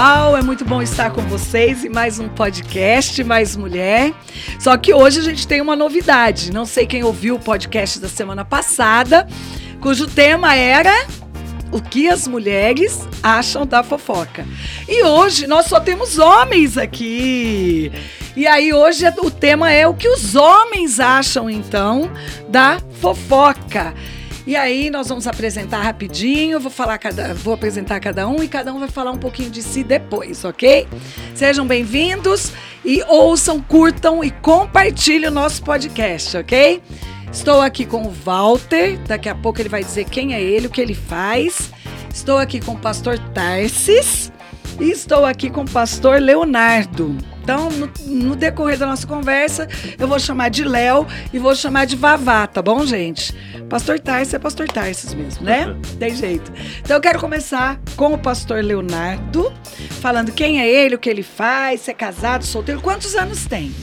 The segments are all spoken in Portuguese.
pessoal, é muito bom estar com vocês em mais um podcast Mais Mulher. Só que hoje a gente tem uma novidade. Não sei quem ouviu o podcast da semana passada, cujo tema era o que as mulheres acham da fofoca. E hoje nós só temos homens aqui. E aí hoje o tema é o que os homens acham então da fofoca. E aí nós vamos apresentar rapidinho, vou falar cada, vou apresentar cada um e cada um vai falar um pouquinho de si depois, ok? Sejam bem-vindos e ouçam, curtam e compartilhem o nosso podcast, ok? Estou aqui com o Walter, daqui a pouco ele vai dizer quem é ele, o que ele faz. Estou aqui com o pastor Tarsis e estou aqui com o pastor Leonardo. Então, no, no, decorrer da nossa conversa, eu vou chamar de Léo e vou chamar de Vavá, tá bom, gente? Pastor Tarsis é pastor Tarsis mesmo, né? Tem jeito. Então, eu quero começar com o pastor Leonardo, falando quem é ele, o que ele faz, se é casado, solteiro, quantos anos tem?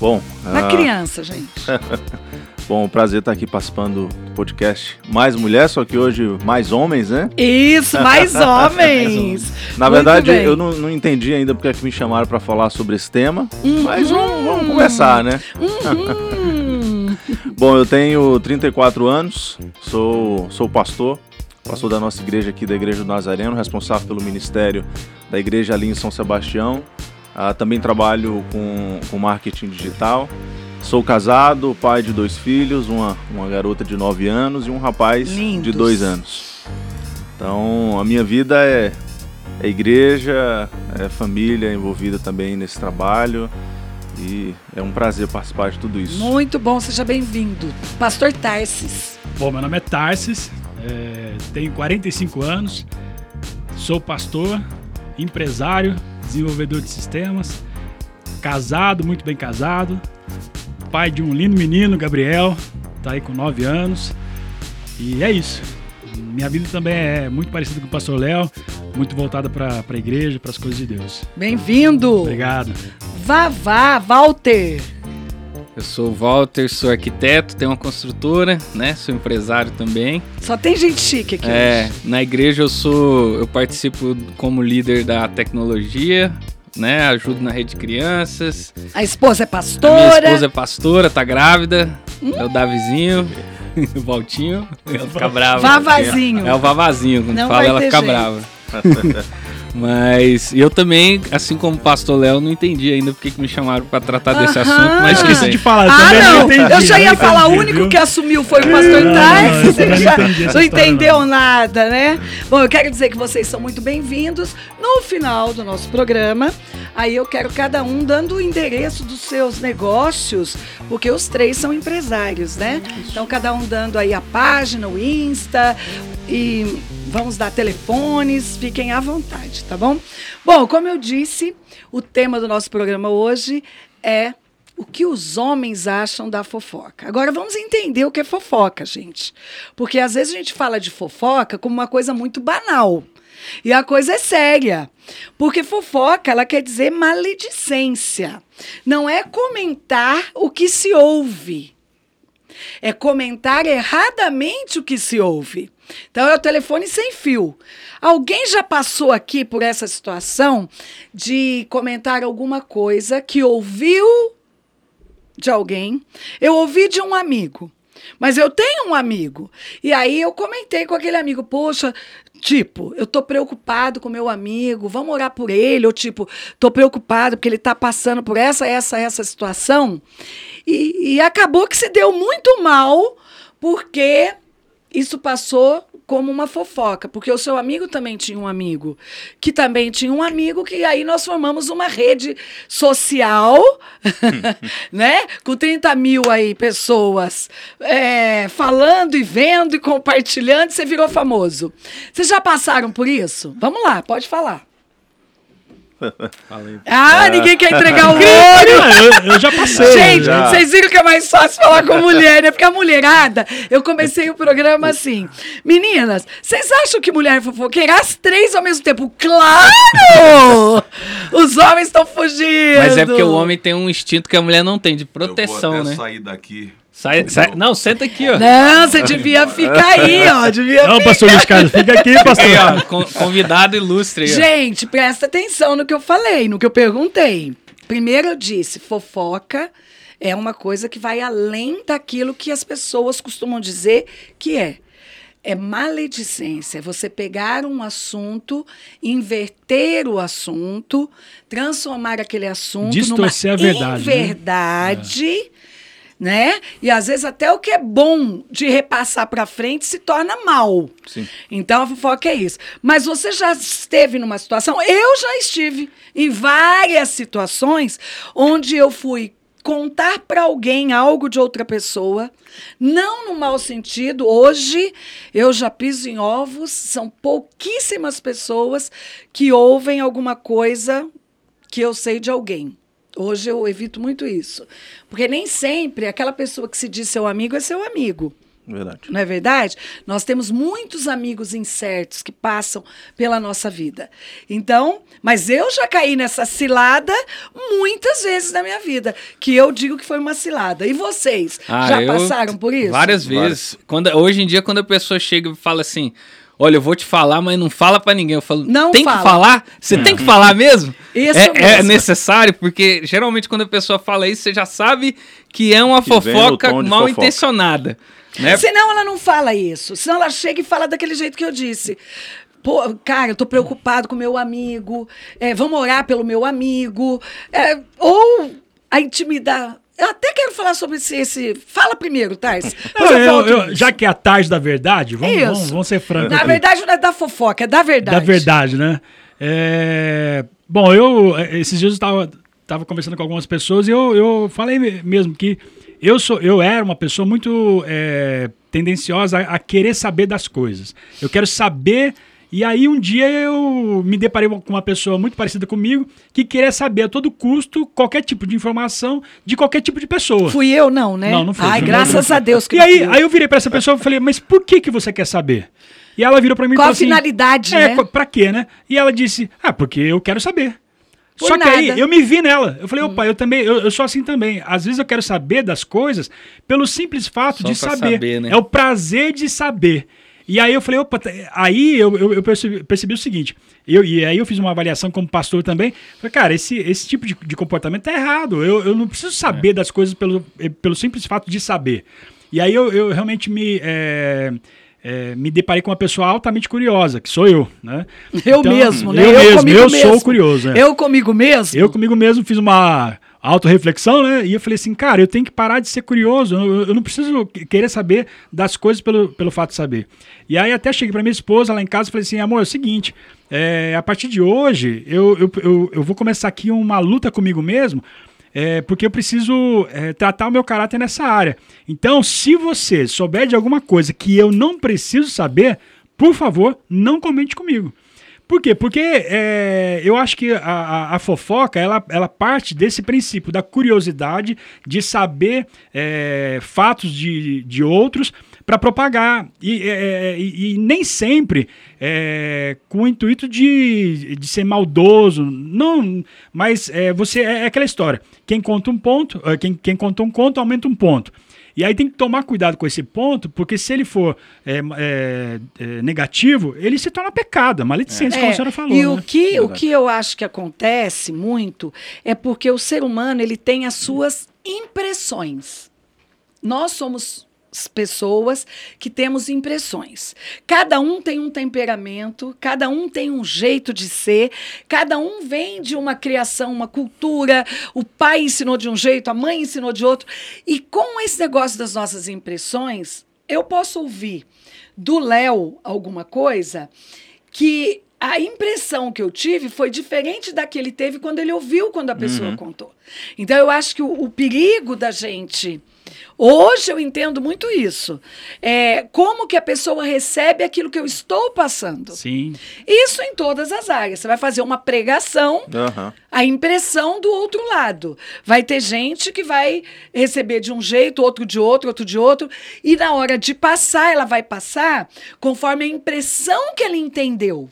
Bom. Na uh... criança, gente. Bom, prazer estar aqui participando do podcast Mais Mulher, só que hoje mais homens, né? Isso, mais homens! Na verdade, eu não, não, entendi ainda porque é que me chamaram para falar sobre esse tema, uhum. mas vamos, vamos começar, né? Uhum. Bom, eu tenho 34 anos, sou, sou pastor, pastor da nossa igreja aqui, da Igreja do Nazareno, responsável pelo ministério da igreja ali em São Sebastião. Uh, também trabalho com, com marketing digital. Sou casado, pai de dois filhos, uma, uma garota de 9 anos e um rapaz Lindos. de 2 anos. Então, a minha vida é, é igreja, é família envolvida também nesse trabalho. E é um prazer participar de tudo isso. Muito bom, seja bem-vindo. Pastor Tarsis. Bom, meu nome é Tarsis, é, tenho 45 anos, sou pastor, empresário, desenvolvedor de sistemas, casado, muito bem casado, pai de um lindo menino, Gabriel, tá aí com 9 anos. E é isso. Minha vida também é muito parecida com o pastor Léo, muito voltada para a igreja, para as coisas de Deus. Bem-vindo! Obrigado. Vá, vá, Walter! Eu sou o Walter, sou arquiteto, tenho uma construtora, né? Sou empresário também. Só tem gente chique aqui. É, hoje. na igreja eu sou, eu participo como líder da tecnologia, né? Ajudo na rede de crianças. A esposa é pastora. A minha esposa é pastora, tá grávida. Hum. É o Davizinho. o Valtinho. Ela fica brava. Vavazinho. É o Vavazinho. Quando Não fala, ela fica jeito. brava. Mas eu também, assim como o pastor Léo, não entendi ainda porque que me chamaram para tratar desse assunto, mas esqueci de falar. Ah, não, não entendi, eu já ia falar, o único viu? que assumiu foi o pastor Tais, você já não entendeu não. nada, né? Bom, eu quero dizer que vocês são muito bem-vindos. No final do nosso programa, aí eu quero cada um dando o endereço dos seus negócios, porque os três são empresários, né? Então, cada um dando aí a página, o Insta e vamos dar telefones, fiquem à vontade, tá bom? Bom, como eu disse, o tema do nosso programa hoje é o que os homens acham da fofoca. Agora vamos entender o que é fofoca, gente. Porque às vezes a gente fala de fofoca como uma coisa muito banal. E a coisa é séria. Porque fofoca, ela quer dizer maledicência. Não é comentar o que se ouve. É comentar erradamente o que se ouve. Então é o telefone sem fio. Alguém já passou aqui por essa situação de comentar alguma coisa que ouviu de alguém? Eu ouvi de um amigo. Mas eu tenho um amigo. E aí eu comentei com aquele amigo, poxa, tipo, eu tô preocupado com meu amigo, vamos orar por ele, ou tipo, tô preocupado porque ele tá passando por essa, essa, essa situação. E, e acabou que se deu muito mal, porque isso passou como uma fofoca, porque o seu amigo também tinha um amigo, que também tinha um amigo, que aí nós formamos uma rede social, né? Com 30 mil aí pessoas é, falando e vendo e compartilhando, você virou famoso. Vocês já passaram por isso? Vamos lá, pode falar. Ah, ninguém quer entregar o olho. Eu, eu já passei. Gente, já. vocês viram que é mais fácil falar com mulher, né? Porque a mulherada, eu comecei o programa assim. Meninas, vocês acham que mulher é fofoqueira? As três ao mesmo tempo. Claro! Os homens estão fugindo. Mas é porque o homem tem um instinto que a mulher não tem, de proteção, eu vou até né? sair daqui Sai, sai, não, senta aqui, ó. Não, você devia ficar aí, ó. Devia Não, pastor Luiz Carlos, fica aqui, pastor. Aí, ó, con- convidado ilustre. Gente, presta atenção no que eu falei, no que eu perguntei. Primeiro eu disse, fofoca é uma coisa que vai além daquilo que as pessoas costumam dizer que é. É maledicência, é você pegar um assunto, inverter o assunto, transformar aquele assunto Distorcer numa a verdade, né? verdade, né? E às vezes até o que é bom de repassar para frente se torna mal. Sim. Então a fofoca é isso. Mas você já esteve numa situação? Eu já estive em várias situações onde eu fui contar para alguém algo de outra pessoa, não no mau sentido. Hoje eu já piso em ovos, são pouquíssimas pessoas que ouvem alguma coisa que eu sei de alguém. Hoje eu evito muito isso. Porque nem sempre aquela pessoa que se diz seu amigo é seu amigo. Verdade. Não é verdade? Nós temos muitos amigos incertos que passam pela nossa vida. Então, mas eu já caí nessa cilada muitas vezes na minha vida, que eu digo que foi uma cilada. E vocês Ah, já passaram por isso? Várias vezes. Quando, hoje em dia, quando a pessoa chega e fala assim. Olha, eu vou te falar, mas não fala pra ninguém. Eu falo, Não tem fala. que falar? Você tem que falar mesmo? Isso é, é mesmo. necessário, porque geralmente quando a pessoa fala isso, você já sabe que é uma Que fofoca mal fofoca. intencionada. Né? Senão ela não fala isso. Senão ela chega e fala daquele jeito que eu disse. Pô, cara, eu tô preocupado com meu amigo. É, vamos orar pelo meu amigo. É, ou a intimidade. Eu até quero falar sobre esse. esse... Fala primeiro. Não, eu eu- nisso. já que é a tarde da verdade, vamos, Isso. vamos, vamos ser francos. Na aqui. verdade, não é da fofoca, é da verdade. Da verdade, né? É, Bom, eu esses dias eu estava tava conversando com algumas pessoas e eu, eu falei me- mesmo que eu sou eu era uma pessoa muito é, tendenciosa a, a querer saber das coisas. Eu quero saber e aí um dia eu me deparei com uma pessoa muito parecida comigo que queria saber a todo custo qualquer tipo de informação de qualquer tipo de pessoa. Fui eu, não, né? Não, não foi. Ai, Não, graças não. a Deus que E aí, aí eu virei pra essa pessoa e falei, mas por que que você quer saber? E ela virou pra mim e Qual falou a assim... finalidade, é, né? Pra quê, né? E ela disse, ah, porque eu quero saber. Por Só que aí nada. Hum. eu me vi nela. Eu falei, opa, eu também, eu, eu sou assim também. Às vezes eu quero saber das coisas pelo simples fato Só de saber. saber, né? É o prazer de saber. E aí eu falei, opa, tá- aí eu, eu, eu percebi, percebi o seguinte, eu, e aí eu fiz uma avaliação como pastor também, falei, cara, esse, esse tipo de, de comportamento tá errado, eu, eu não preciso saber das coisas pelo, eh, pelo simples fato de saber. E aí eu, eu realmente me... eh, eh, me deparei com uma pessoa altamente curiosa, que sou eu, né? Eu Então, mesmo, né? Eu, mesmo, comigo eu mesmo. sou curioso. é. Eu comigo mesmo? Eu comigo mesmo fiz uma autorreflexão, né? E eu falei assim, cara, eu tenho que parar de ser curioso. Eu, eu não preciso que- querer saber das coisas pelo, pelo fato de saber. E aí até cheguei pra minha esposa lá em casa e falei assim, amor, é o seguinte, é, a partir de hoje eu, eu, eu, eu vou começar aqui uma luta comigo mesmo, é, porque eu preciso é, tratar o meu caráter nessa área. Então, se você souber de alguma coisa que eu não preciso saber, por favor, não comente comigo. Por quê? Porque é, eu acho que a, a- a fofoca ela, ela parte desse princípio da curiosidade de saber é, fatos de, de outros para propagar e, é, e- e nem sempre é, com o intuito de, de ser maldoso, não, mas é, você é, é aquela história. Quem conta um ponto, é, quem, quem conta um conto aumenta um ponto. E aí tem que tomar cuidado com esse ponto, porque se ele for é, é, é, negativo, ele se torna pecado, maledicência, como a senhora falou. e né? o, que, o que eu acho que acontece muito é porque o ser humano ele tem as suas impressões. Nós somos pessoas que temos impressões. Cada um tem um temperamento, cada um tem um jeito de ser, cada um vem de uma criação, uma cultura. O pai ensinou de um jeito, a mãe ensinou de outro. E com esse negócio das nossas impressões, eu posso ouvir do Léo alguma coisa que a impressão que eu tive foi diferente da que ele teve quando ele ouviu quando a pessoa contou. Então eu acho que o, o perigo da gente hoje eu entendo muito isso. É como que a pessoa recebe aquilo que eu estou passando. Sim. Isso em todas as áreas. Você vai fazer uma pregação, Aham. a impressão do outro lado. Vai ter gente que vai receber de um jeito, outro de outro, outro de outro, e na hora de passar, ela vai passar conforme a impressão que ele entendeu.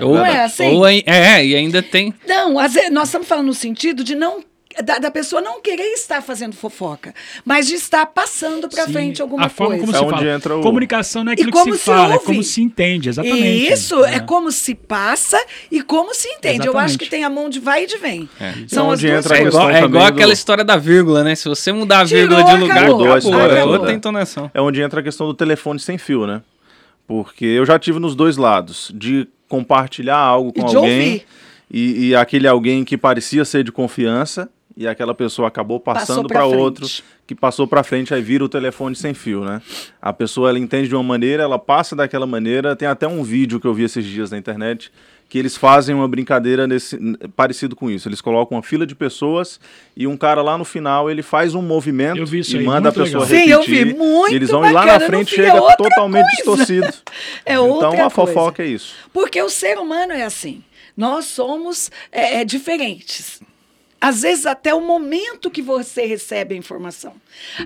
Ou, Não é assim? ou ai- é, e ainda tem. Não, às vezes, nós estamos falando no sentido de não da, da pessoa não querer estar fazendo fofoca, mas de estar passando para frente alguma a forma coisa. como É se onde fala. entra o- Comunicação não é aquilo que como se se fala, é ouve. como se entende, exatamente. E isso é. É. como se passa e como se entende. Eu acho Exatamente. que tem a mão de vai e de vem. É. São É as onde duas entra a É coisas. igual, é igual do- aquela história da vírgula, né? Se você mudar a Tirou, vírgula de lugar, acabou. Mudou a acabou, história é toda. outra entonação. É onde entra a questão do telefone sem fio, né? Porque eu já tive nos dois lados, de compartilhar algo com E de alguém ouvir. e, e aquele alguém que parecia ser de confiança e aquela pessoa acabou passando para outro que passou para frente aí vira o telefone sem fio, né? A pessoa ela entende de uma maneira, ela passa daquela maneira. Tem até um vídeo que eu vi esses dias na internet que eles fazem uma brincadeira nesse, parecido com isso. Eles colocam uma fila de pessoas e um cara lá no final ele faz um movimento Eu vi isso e aí, manda a pessoa legal. Sim, eu repetir. vi, muito e eles vão e lá na bacana, frente fim é chega outra totalmente coisa. distorcido. É outra então a coisa. fofoca é isso. Porque o ser humano é assim. Nós somos é, é, diferentes. Às vezes, até o momento que você recebe a informação.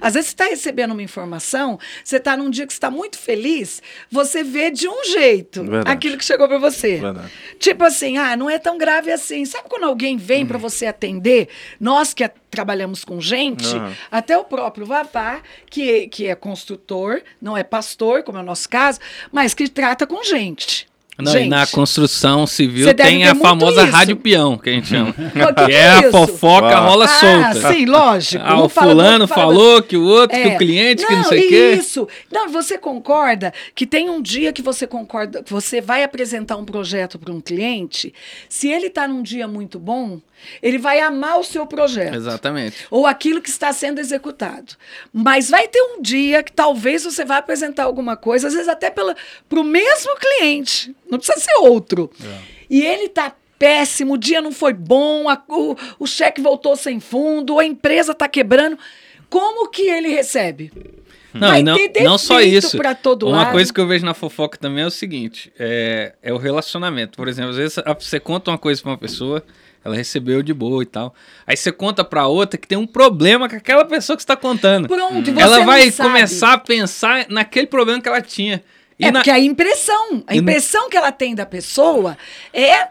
Às vezes, você está recebendo uma informação, você está num dia que está muito feliz, você vê de um jeito Verdade. aquilo que chegou para você. Verdade. Tipo assim, ah, não é tão grave assim. Sabe quando alguém vem para você atender? Nós que trabalhamos com gente, Aham. até o próprio Vavá, que, que é construtor, não é pastor, como é o nosso caso, mas que trata com gente. Não, gente, e na construção civil tem a famosa isso. rádio peão, que a gente chama. que que é a isso? fofoca Ah. rola Ah, solta. sim, lógico. Ah, o fulano fala falou que o outro, que É. o cliente, que não Não, sei o quê. Isso. Não, você concorda que tem um dia que você concorda, que você vai apresentar um projeto para um cliente, se ele está num dia muito bom, ele vai amar o seu projeto. Exatamente. Ou aquilo que está sendo executado. Mas vai ter um dia que talvez você vá apresentar alguma coisa, às vezes até para o mesmo cliente. Não precisa ser outro. E ele está péssimo, o dia não foi bom, a- o, o cheque voltou sem fundo, a empresa está quebrando. Como que ele recebe? Não, Vai não, não só isso. pra todo Uma lado. coisa que eu vejo na fofoca também é o seguinte: é, é o relacionamento. Por exemplo, às vezes você conta uma coisa pra uma pessoa, ela recebeu de boa e tal. Aí você conta pra outra que tem um problema com aquela pessoa que você tá contando. Pronto, você ela vai começar a pensar naquele problema que ela tinha. E, É na, porque a impressão, a impressão que ela tem da pessoa é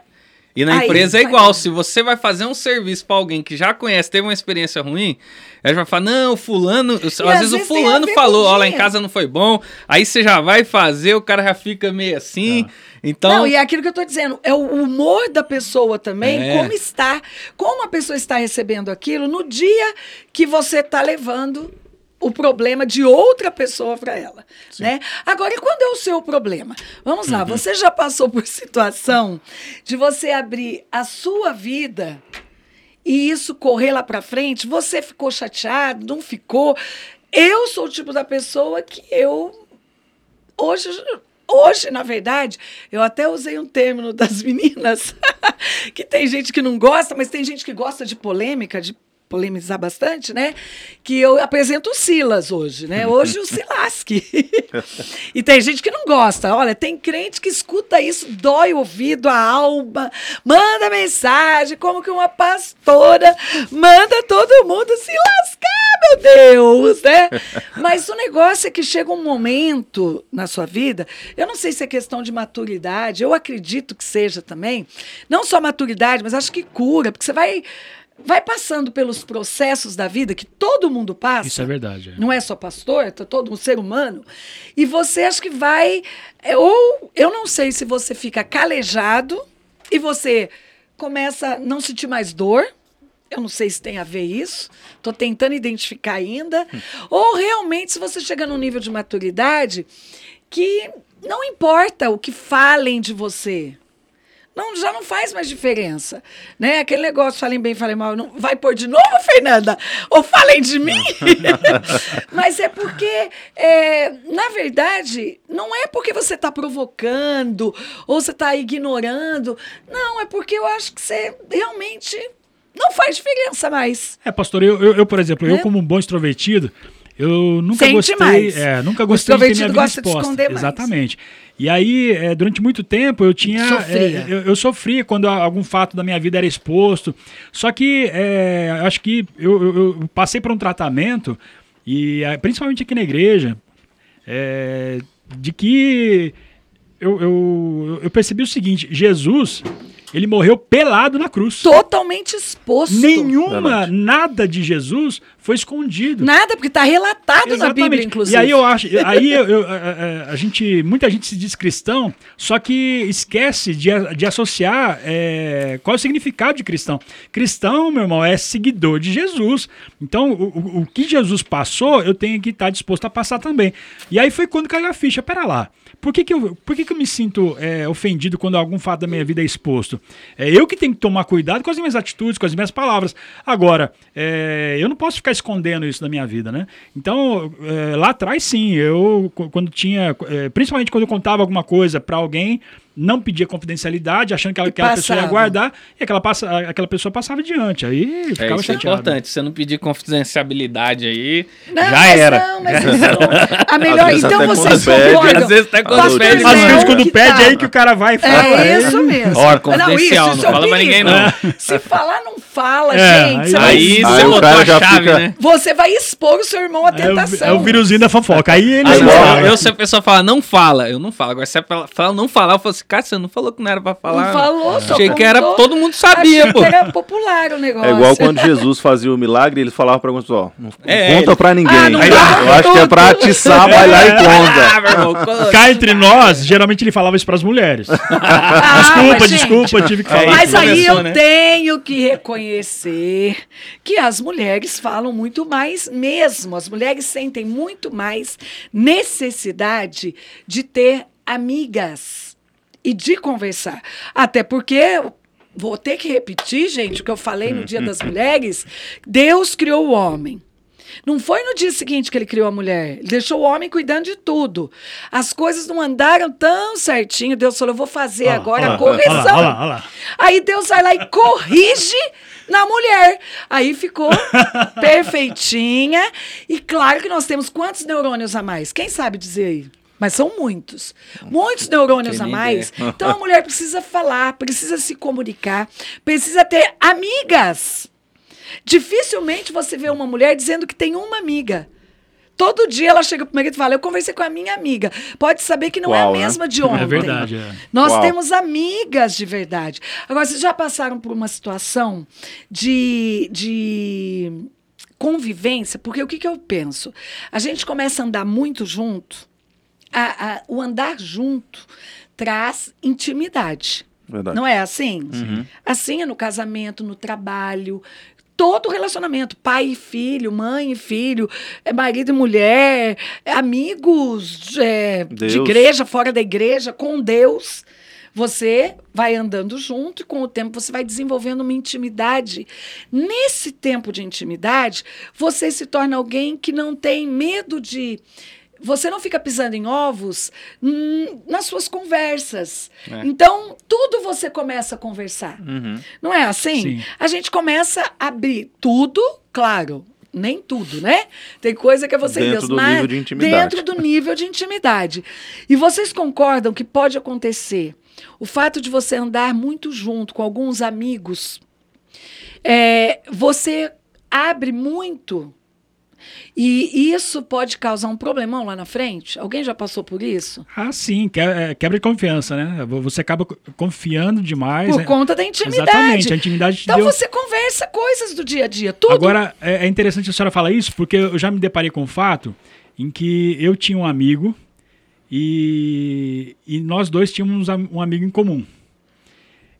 e na Aí empresa é vai- igual. Se você vai fazer um serviço pra alguém que já conhece, teve uma experiência ruim, ela já fala: Não, o fulano. Às, vezes, vezes o fulano falou: Ó, lá em casa não foi bom. Aí você já vai fazer, o cara já fica meio assim. Então. Não, e é aquilo que eu tô dizendo, é o humor da pessoa também, É. como está, como a pessoa está recebendo aquilo no dia que você está levando o problema de outra pessoa para ela, né? Agora, e quando é o seu problema? Vamos Uhum. lá, você já passou por situação de você abrir a sua vida e isso correr lá para frente? Você ficou chateado? Não ficou? Eu sou o tipo da pessoa que eu hoje, hoje, na verdade, eu até usei um termo das meninas, que tem gente que não gosta, mas tem gente que gosta de polêmica, de polemizar bastante, né? Que eu apresento o Silas hoje, né? Hoje o Silasque. e tem gente que não gosta. Olha, tem crente que escuta isso, dói o ouvido, a alma, manda mensagem, como que uma pastora manda todo mundo se lascar, meu Deus, né? Mas o negócio é que chega um momento na sua vida, eu não sei se é questão de maturidade, eu acredito que seja também, não só maturidade, mas acho que cura, porque você vai vai passando pelos processos da vida que todo mundo passa. Isso é verdade. é. Não é só pastor, tá todo um ser humano. E você acha que vai. é, Ou eu não sei se você fica calejado e você começa a não sentir mais dor. Eu não sei se tem a ver isso. Estou tentando identificar ainda. Ou realmente, se você chega num nível de maturidade que não importa o que falem de você. Não, já não faz mais diferença, né? Aquele negócio, falem bem, falem mal, não vai pôr de novo, Fernanda? Ou falem de mim? Mas é porque, é, na verdade, não é porque você está provocando ou você está ignorando. Não, é porque eu acho que você realmente não faz diferença mais. É, pastor, eu, eu, eu, por exemplo, Né? eu como um bom extrovertido, eu nunca Sente gostei, mais. é, nunca gostei de ter minha vida exposta. mais. Exatamente. E aí, é, durante muito tempo, eu tinha. Sofria. é, eu, eu sofria quando algum fato da minha vida era exposto. Só que é, acho que eu, eu- eu passei por um tratamento, e é, principalmente aqui na igreja, é, de que eu, eu, eu percebi o seguinte: Jesus, Ele morreu pelado na cruz. Totalmente exposto. Nenhuma, Verdade. nada de Jesus foi escondido. Nada, porque está relatado na Bíblia, inclusive. E aí eu acho, aí eu, eu- a, a- gente, muita gente se diz cristão, só que esquece de, de associar é, qual é o significado de cristão. Cristão, meu irmão, é seguidor de Jesus. Então, o, o- o que Jesus passou, eu tenho que estar disposto a passar também. E aí foi quando caiu a ficha. Pera lá. Por que, que, eu, por que, que eu me sinto é, ofendido quando algum fato da minha vida é exposto? É eu que tenho que tomar cuidado com as minhas atitudes, com as minhas palavras. Agora, é, eu não posso ficar escondendo isso da minha vida, né? Então, é, lá atrás, sim, eu, qu- quando tinha, é, principalmente quando eu contava alguma coisa para alguém, não pedia confidencialidade, achando que aquela, pessoa ia guardar, e aquela, passa, aquela pessoa passava adiante. Aí É, ficava isso é chateado. importante. Se você não pedir confidencialidade aí, Não, já mas era. Não, mas isso não. A melhor, então vocês pede, concordam. às vezes até quando Pastor pede, Às vezes quando pede tá- aí que o cara vai e fala. É isso mesmo. Ó, confidencial, isso, não isso é fala pra ninguém, não. Se falar, não fala, É, gente. aí- Você, vai, Aí Aí você o botou cara a já chave, fica- né? você vai expor o seu irmão à É o, tentação. é o viruzinho da fofoca. Aí ele. Aí, eu, se a pessoa fala, não fala, eu não falo. Agora, se a pessoa fala, não falar, eu falo assim, cara, você não falou que não era pra falar. Não falou, só Achei que era, todo mundo sabia, Achei pô. era popular o negócio. É igual quando Jesus fazia o milagre, ele falava pra alguns, ó, não É, conta ele- pra ninguém. Ah, não Aí, eu acho que é pra atiçar, vai lá e Ah, conta. quando- Cá entre nós, geralmente ele falava isso pras mulheres. Ah, desculpa, gente, desculpa, tive que É falar. isso. Mas aí Começou, eu né? tenho que reconhecer que as mulheres falam muito mais mesmo. As mulheres sentem muito mais necessidade de ter amigas e de conversar. Até porque. Vou ter que repetir, gente, o que eu falei no Dia das Mulheres. Deus criou o homem. Não foi no dia seguinte que ele criou a mulher. Ele deixou o homem cuidando de tudo. As coisas não andaram tão certinho. Deus falou: eu vou fazer Olha lá, agora olha a correção. olha lá, olha lá, olha lá. Aí Deus vai lá e corrige na mulher. Aí ficou perfeitinha. E claro que nós temos quantos neurônios a mais? Quem sabe dizer aí? Mas são muitos. Muitos neurônios a mais. Então a mulher precisa falar, precisa se comunicar, precisa ter amigas. Dificilmente você vê uma mulher dizendo que tem uma amiga. Todo dia ela chega pro marido e fala: Eu conversei com a minha amiga. Pode saber que não é a né? mesma de ontem. É verdade. é. Nós Qual? temos amigas de verdade. Agora, vocês já passaram por uma situação de, de convivência? Porque o que, que eu penso? A gente começa a andar muito junto, a- a- o andar junto traz intimidade. Verdade. Não é assim? Assim é no casamento, no trabalho. Todo relacionamento, pai e filho, mãe e filho, é marido e mulher, é amigos é, de igreja, fora da igreja, com Deus. Você vai andando junto e com o tempo você vai desenvolvendo uma intimidade. Nesse tempo de intimidade, você se torna alguém que não tem medo de. Você não fica pisando em ovos hum, nas suas conversas. É. Então, tudo você começa a conversar. Uhum. Não é assim? Sim. A gente começa a abrir tudo, claro, nem tudo, né? Tem coisa que é você Dentro Deus, do nível de intimidade. dentro do nível de intimidade. E vocês concordam que pode acontecer o fato de você andar muito junto com alguns amigos, é, você abre muito e isso pode causar um problemão lá na frente? Alguém já passou por isso? Ah, sim, é, quebra de confiança, né? Você acaba co- confiando demais. Por né? conta da intimidade. Exatamente, a intimidade Então deu. você conversa coisas do dia a dia, tudo. Agora, é é interessante a senhora falar isso, porque eu já me deparei com um fato em que eu tinha um amigo e, e nós dois tínhamos um am- um amigo em comum.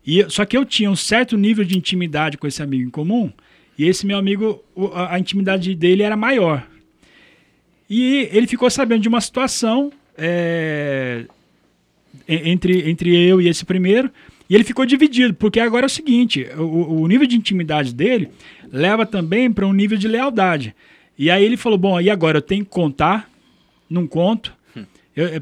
E, só que eu tinha um certo nível de intimidade com esse amigo em comum, e esse meu amigo, a, intimidade dele era maior. E ele ficou sabendo de uma situação é, en- entre, entre eu e esse primeiro, e ele ficou dividido, porque agora é o seguinte: o, o nível de intimidade dele leva também para um nível de lealdade. E aí ele falou: bom, e agora eu tenho que contar, não conto.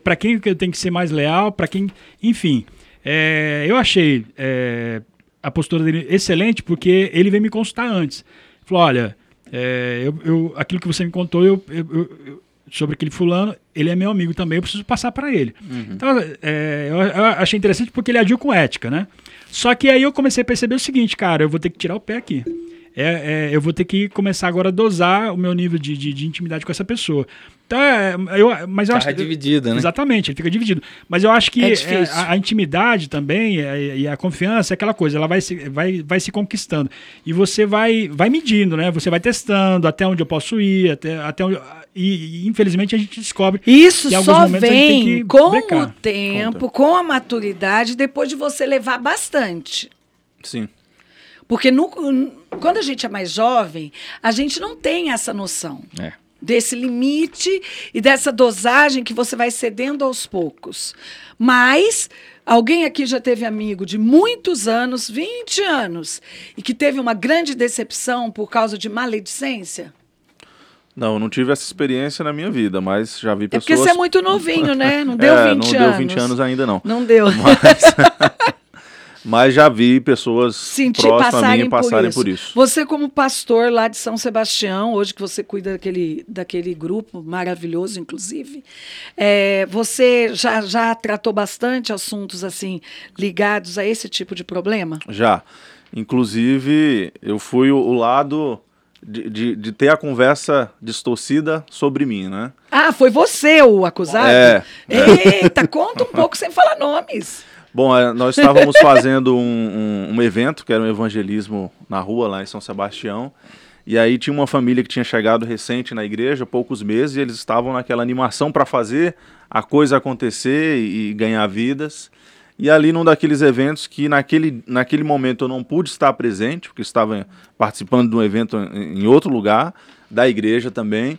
Para quem que eu tenho que ser mais leal, para quem. Enfim, é, eu achei é, a postura dele excelente, porque ele veio me consultar antes. Falou: olha, é, eu, eu- aquilo que você me contou eu, eu- sobre aquele fulano, ele é meu amigo também, eu preciso passar para ele. Então, é, eu, eu achei interessante porque ele agiu com ética, né? Só que aí eu comecei a perceber o seguinte, cara, eu vou ter que tirar o pé aqui. É, é, eu vou ter que começar agora a dosar o meu nível de, de, de intimidade com essa pessoa. Então, é, eu, mas eu acho dividida, né? Exatamente, ele fica dividido. Mas eu acho que é é, a, a, intimidade também é, e a confiança é aquela coisa, ela vai se, vai, vai se conquistando. E você vai, vai medindo, né? Você vai testando até onde eu posso ir, até, até onde, e, e, infelizmente a gente descobre isso só vem com brecar. o tempo, Conta. com a maturidade, depois de você levar bastante. Sim. Porque no, quando a gente é mais jovem, a gente não tem essa noção. É desse limite e dessa dosagem que você vai cedendo aos poucos. Mas alguém aqui já teve amigo de muitos anos, 20 anos, e que teve uma grande decepção por causa de maledicência? Não, não tive essa experiência na minha vida, mas já vi pessoas. É porque você é muito novinho, né? Não deu é, 20 não anos. Não deu 20 anos ainda, não. Não deu. Mas... Mas já vi pessoas Sentir, próximas passarem a mim passarem por isso. por isso. Você, como pastor lá de São Sebastião, hoje que você cuida daquele, daquele grupo maravilhoso, inclusive, é, você já, já tratou bastante assuntos assim ligados a esse tipo de problema? Já. Inclusive, eu fui o, lado de, de, de, ter a conversa distorcida sobre mim, né? Ah, foi você o acusado? É. Eita, conta um pouco sem falar nomes. Bom, é, nós estávamos fazendo um, um, um, evento, que era um evangelismo na rua, lá em São Sebastião. E aí tinha uma família que tinha chegado recente na igreja, poucos meses, e eles estavam naquela animação para fazer a coisa acontecer e, e ganhar vidas. E ali num daqueles eventos que naquele, naquele momento eu não pude estar presente, porque estava participando de um evento em outro lugar, da igreja também.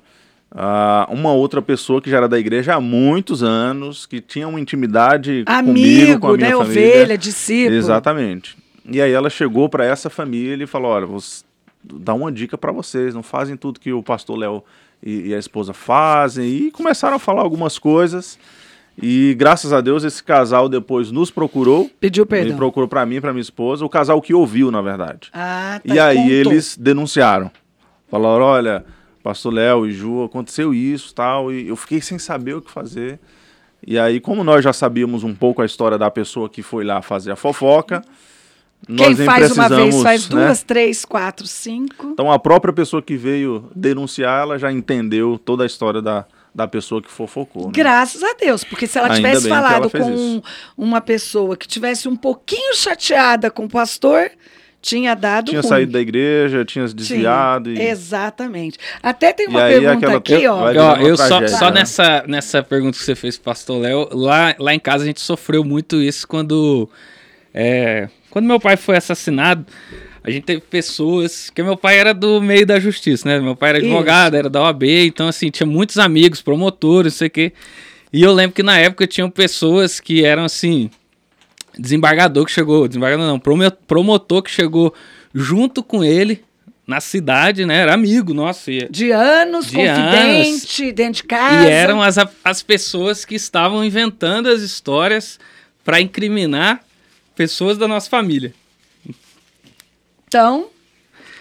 Uh, uma outra pessoa que já era da igreja há muitos anos, que tinha uma intimidade Amigo, comigo, com a minha né? família. Ovelha, discípulo. Exatamente. E aí ela chegou para essa família e falou: olha, vou dar uma dica para vocês, não fazem tudo que o pastor Léo e, e, a esposa fazem. E começaram a falar algumas coisas. E graças a Deus esse casal depois nos procurou. Pediu perdão. Ele procurou para mim, para minha esposa, o casal que ouviu, na verdade. Ah, tá, e aí contou. eles denunciaram. Falaram: olha pastor Léo e Ju, aconteceu isso tal, e eu fiquei sem saber o que fazer. E aí, como nós já sabíamos um pouco a história da pessoa que foi lá fazer a fofoca, quem faz uma vez faz né? duas, três, quatro, cinco. Então a própria pessoa que veio denunciar, ela já entendeu toda a história da, da pessoa que fofocou. Né? Graças a Deus, porque se ela tivesse falado ela com isso. uma pessoa que tivesse um pouquinho chateada com o pastor, tinha dado Tinha ruim. saído da igreja, tinha se desviado. Tinha, e... Exatamente. Até tem uma pergunta aqui, ó. ó eu só, só né? nessa, nessa pergunta que você fez pro pastor Léo, lá, lá em casa a gente sofreu muito isso quando. É, quando meu pai foi assassinado, a gente teve pessoas. que meu pai era do meio da justiça, né? Meu pai era advogado, isso. era da OAB, então assim, tinha muitos amigos, promotores, não sei o quê. E eu lembro que na época tinham pessoas que eram assim desembargador que chegou, desembargador não, promotor que chegou junto com ele na cidade, né? Era amigo nosso. De anos, de confidente, anos. dentro de casa. E eram as, as pessoas que estavam inventando as histórias para incriminar pessoas da nossa família. Então,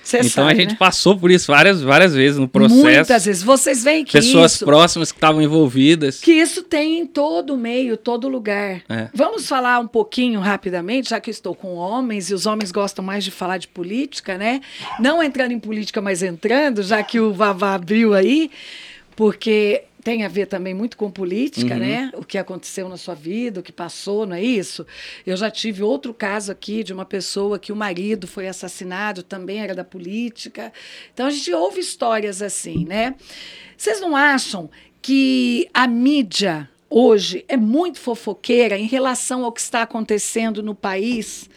Cê então sabe, a gente né? passou por isso várias, várias vezes no processo. Muitas vezes. Vocês veem que Pessoas isso, próximas que estavam envolvidas. Que isso tem em todo meio, todo lugar. É. Vamos falar um pouquinho rapidamente, já que estou com homens, e os homens gostam mais de falar de política, né? Não entrando em política, mas entrando, já que o Vavá abriu aí, porque tem a ver também muito com política, uhum. né? O que aconteceu na sua vida, o que passou, não é isso? Eu já tive outro caso aqui de uma pessoa que o marido foi assassinado, também era da política. Então a gente ouve histórias assim, né? Vocês não acham que a mídia hoje é muito fofoqueira em relação ao que está acontecendo no país,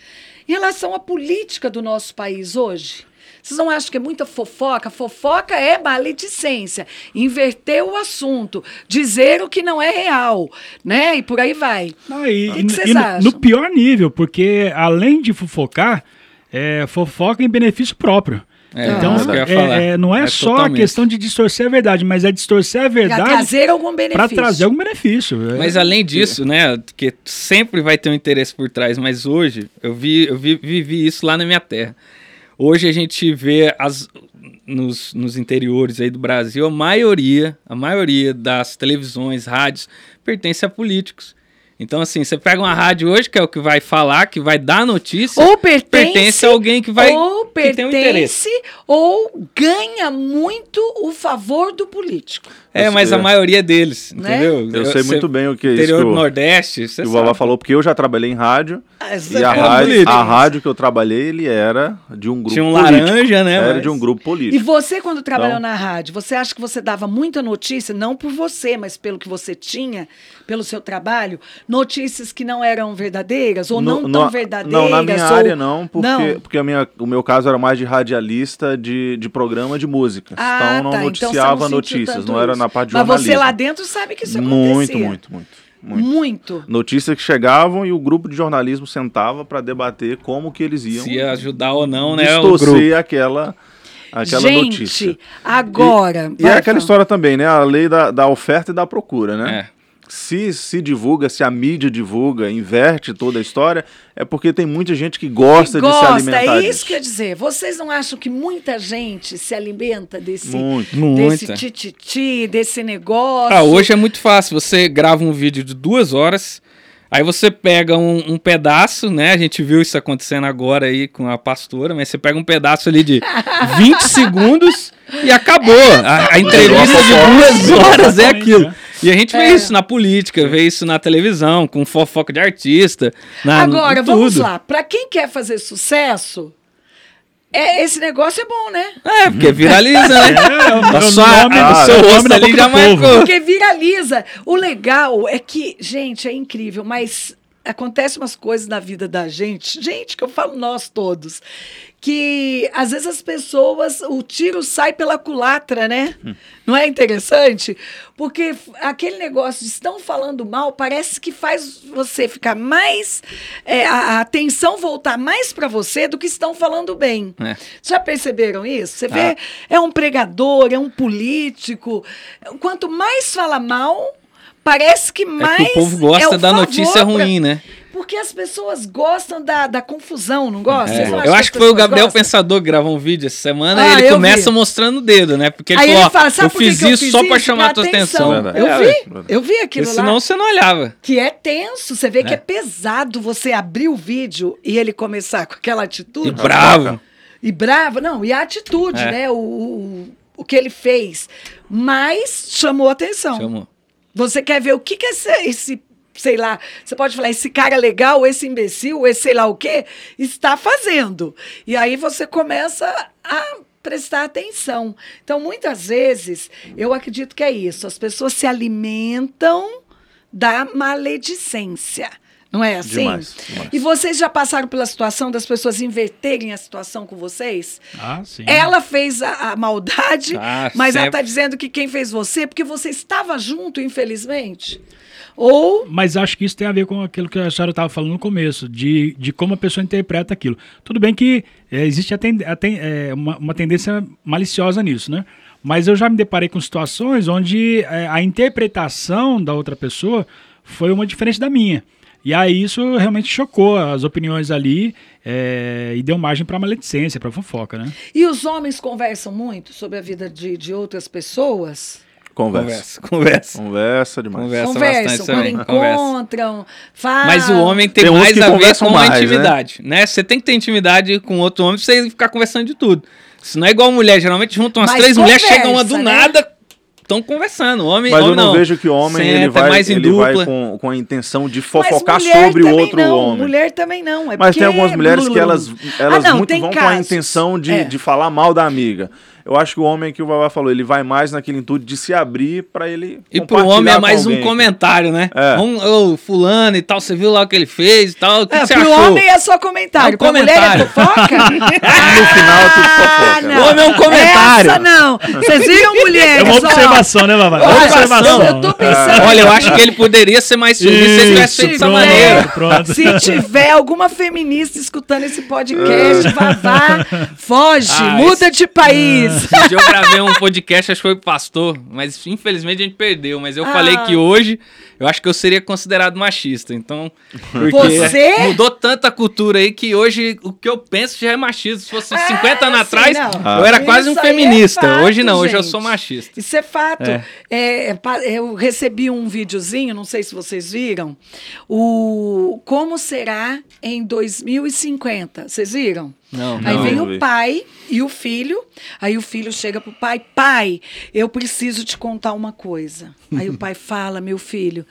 em relação à política do nosso país hoje? Vocês não acham que é muita fofoca? Fofoca é maledicência. Inverter o assunto, dizer o que não é real, né? E por aí vai. Não, e, o que, que vocês acham? No pior nível, porque além de fofocar, é, fofoca em benefício próprio. É, então, é, é, não é, é só totalmente. a questão de distorcer a verdade, mas é distorcer a verdade para trazer algum benefício. Para trazer algum benefício. É. Mas além disso, né, que sempre vai ter um interesse por trás, mas hoje eu vi, eu vi, vivi isso lá na minha terra. Hoje a gente vê as, nos, nos interiores aí do Brasil, a maioria, a maioria das televisões, rádios, pertence a políticos. Então, assim, você pega uma rádio hoje, que é o que vai falar, que vai dar notícia, Ou pertence, pertence a alguém que vai ou que tem um interesse. pertence ou ganha muito o favor do político. É, Eu mas sei. a maioria deles, Né? entendeu? Eu sei muito bem o que é isso Interior do o, Nordeste, você o Vavá falou, porque eu já trabalhei em rádio. Ah, E a é rádio, político. a rádio que eu trabalhei, ele era de um grupo Tinha um político. laranja, né? Era mas- de um grupo E político. você, quando trabalhou Então- na rádio, você acha que você dava muita notícia, não por você, mas pelo que você tinha, pelo seu trabalho, notícias que não eram verdadeiras ou não No- tão no- verdadeiras? Não, na minha ou- área não, porque, Não? porque a minha, o meu caso era mais de radialista de, de programa de música. Ah, então não tá. Então noticiava não sentiu notícias, não era isso. Na parte de Mas jornalismo. você lá dentro sabe que isso Muito, acontecia. muito, muito, muito. Muito. Notícias que chegavam e o grupo de jornalismo sentava para debater como que eles iam Se ia ajudar ou não, né? O grupo. distorcer aquela, aquela Gente, notícia. agora. E vai, é aquela história também, né? A lei da, da oferta e da procura, né? É. Se se divulga, se a mídia divulga, inverte toda a história, é porque tem muita gente que gosta, Que de se gosta, alimentar é isso disso. que eu ia dizer. Vocês não acham que muita gente se alimenta desse, Muito. desse tititi, desse negócio? Ah, hoje é muito fácil. Você grava um vídeo de duas horas, aí você pega um, um pedaço, né? A gente viu isso acontecendo agora aí com a pastora, mas você pega um pedaço ali de 20 segundos e acabou. A, a entrevista de duas horas é aquilo. E a gente vê É. isso na política, vê isso na televisão, com fofoca de artista. Na, Agora, vamos lá. Para quem quer fazer sucesso, é, esse negócio é bom, né? É, porque viraliza, né? É, o- sua- nome- o seu o nome rosto ali já marcou. Porque viraliza. O legal é que, gente, é incrível, mas acontece umas coisas na vida da gente, gente, que eu falo nós todos, que às vezes as pessoas, o tiro sai pela culatra, né? Não é interessante? Porque aquele negócio de estão falando mal parece que faz você ficar mais. é, a, a atenção voltar mais para você do que estão falando bem. É. Já perceberam isso? Você vê, Ah. é um pregador, é um político. Quanto mais fala mal, parece que É mais. que o povo gosta é o da notícia pra- ruim, né? Porque as pessoas gostam da, da confusão, não gostam? É, não Eu acho que foi o Gabriel gostam? Pensador que gravou um vídeo essa semana Ah, e ele começa vi. mostrando o dedo, né? Porque ele Aí falou, ele fala, sabe eu que fiz que eu isso fiz só pra isso? chamar a tua atenção. Verdade. Eu É, vi, eu vi aquilo Porque lá. senão você não olhava. Que é tenso, você vê que É. é pesado você abrir o vídeo e ele começar com aquela atitude. E bravo. E bravo, não, e a atitude, É. né? O, o, o que ele fez. Mas chamou atenção. Chamou. Você quer ver o que, que esse, esse, sei lá, você pode falar, esse cara legal, esse imbecil, esse sei lá o quê, está fazendo. E aí você começa a prestar atenção. Então, muitas vezes, eu acredito que é isso. As pessoas se alimentam da maledicência. Não é assim? Demais, demais. E vocês já passaram pela situação das pessoas inverterem a situação com vocês? Ah, sim. Ela fez a, a maldade, Ah, mas ela sempre. está dizendo que quem fez você, porque você estava junto, infelizmente. Ou. Mas acho que isso tem a ver com aquilo que a senhora estava falando no começo, de, de como a pessoa interpreta aquilo. Tudo bem que é, existe a ten- a ten- é, uma, uma tendência maliciosa nisso, né? Mas eu já me deparei com situações onde é, a interpretação da outra pessoa foi uma diferente da minha. E aí isso realmente chocou as opiniões ali é, e deu margem para maledicência, para fofoca, né? E os homens conversam muito sobre a vida de, de outras pessoas? Conversa. Conversa, conversa. Conversa demais. Conversa. Conversam, bastante quando encontram, falam. Mas o homem tem, Tem mais a ver com a mais, né? intimidade, né? Você tem que ter intimidade com outro homem pra você ficar conversando de tudo. Se não é igual mulher, geralmente juntam umas Mas três mulheres, conversa, chegam uma do né? nada, estão conversando. Homem, Mas eu homem não, vejo que o homem ele Senta, vai, mais em ele vai dupla. com, com a intenção de fofocar sobre o outro não, homem. Mulher também não. É Mas tem algumas mulheres que elas, elas Ah, não, muito vão com a intenção de, É. de falar mal da amiga. Eu acho que o homem que o Vavá falou, ele vai mais naquele intuito de se abrir pra ele E pro homem é mais um comentário, né? É. Um, ô, fulano e tal, você viu lá o que ele fez e tal, o que, É, que você pro achou? homem é só comentário. É um pra mulher é comentário. fofoca? No final é tudo fofoca. Ah, né? não. O homem é um comentário. Essa não. Vocês viram mulheres? É uma observação, né, Vavá? Olha, observação. Eu tô pensando. Olha, eu acho que ele poderia ser mais feliz se ele tivesse feito dessa maneira. Pronto. Se tiver alguma feminista escutando esse podcast, vá, vá, foge, Ah, muda de país. Dia eu gravei um podcast, acho que foi pastor, mas infelizmente a gente perdeu. Mas eu Ah. falei que hoje eu acho que eu seria considerado machista. Então, porque Você? mudou tanta cultura aí que hoje o que eu penso já é machismo. Se fosse 50 anos sim, atrás, não. eu era quase um Isso aí é feminista. fato, hoje não, hoje eu gente. sou machista. Isso é fato. É. É, é, eu recebi um videozinho, não sei se vocês viram, o como será em 2050. Vocês viram? Não, Aí Não, vem não o pai e o filho. Aí o filho chega pro pai: Pai, eu preciso te contar uma coisa. Aí o pai fala: Meu filho,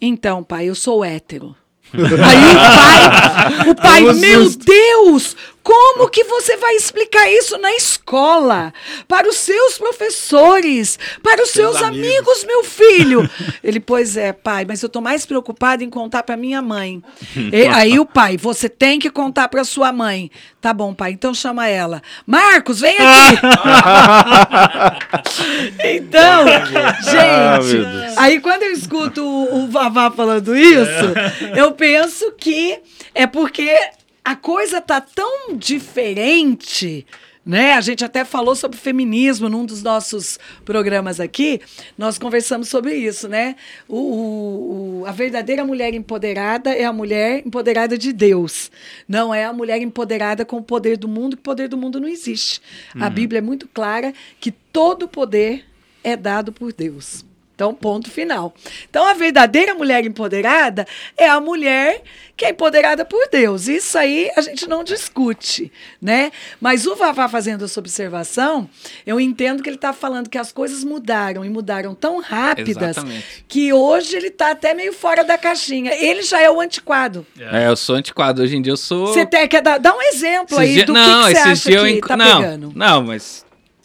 então, pai, eu sou hétero. Aí o pai, o pai, meu. Deus, como que você vai explicar isso na escola? Para os seus professores, para os seus amigos. meu filho. Ele, pois é, pai, mas eu tô mais preocupado em contar para minha mãe. E aí o pai, você tem que contar para sua mãe. Tá bom, pai, então chama ela. Marcos, vem aqui. então, Ah, gente, Deus. aí quando eu escuto o, o Vavá falando isso, eu penso que é porque a coisa tá tão diferente. Né? A gente até falou sobre feminismo num dos nossos programas aqui. Nós conversamos sobre isso, né? O, o- o- a verdadeira mulher empoderada é a mulher empoderada de Deus. Não é a mulher empoderada com o poder do mundo, que o poder do mundo não existe. A Bíblia é muito clara que todo poder é dado por Deus. Então, ponto final. Então, a verdadeira mulher empoderada é a mulher que é empoderada por Deus. Isso aí a gente não discute, né? Mas o Vavá fazendo essa observação, eu entendo que ele está falando que as coisas mudaram e mudaram tão rápidas Exatamente. que hoje ele está até meio fora da caixinha. Ele já é o antiquado. É, eu sou antiquado. Hoje em dia eu sou. Você tem que dar, dá um exemplo Esses aí dias- do não, que, que você acha dias eu que enco- tá não, pegando. Não, mas.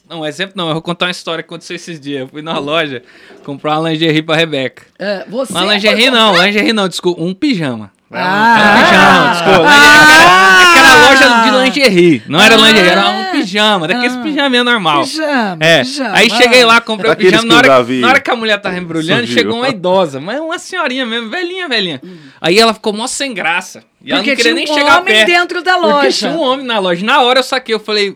Não, exemplo não. Eu vou contar uma história que aconteceu esses dias. Eu fui numa loja comprar uma lingerie pra Rebeca. Ah, você Uma lingerie não, lingerie não, desculpa. Um pijama. Ah. um pijama, desculpa. Ah. Aquela loja de lingerie. Não era Ah. lingerie, era um pijama, daqueles Ah. pijaminha normal. Pijama, É. pijama. Aí cheguei lá, comprei o pijama. Na hora, Davi na hora que a mulher tava embrulhando, subiu. chegou uma idosa, mas uma senhorinha mesmo, velhinha, velhinha. Aí ela ficou mó sem graça. E ela Porque não queria tinha nem um chegar homem perto. dentro da Porque loja. tinha um homem na loja. Na hora eu saquei, eu falei.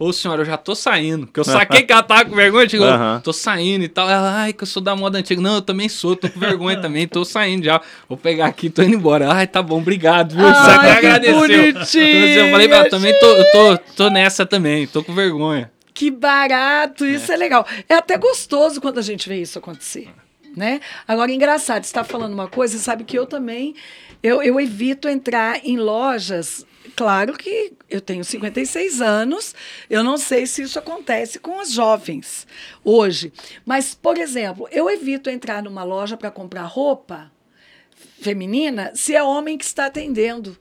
Ô senhora, eu já tô saindo. Porque eu saquei que ela tava com vergonha. Aham. tô saindo e tal. Ela, ai, que eu sou da moda antiga. Não, eu também sou, tô com vergonha também, tô saindo já. Vou pegar aqui, tô indo embora. Ai, tá bom, obrigado, viu? Ai, agradeceu. bonitinha, Eu falei, mas eu também tô, eu tô, tô nessa também, tô com vergonha. Que barato, isso é. legal. É até gostoso quando a gente vê isso acontecer, né? Agora, engraçado, você está falando uma coisa, você sabe que eu também, eu, eu evito entrar em lojas, claro que eu tenho 56 anos, eu não sei se isso acontece com as jovens hoje, mas, por exemplo, eu evito entrar numa loja para comprar roupa feminina se é homem que está atendendo.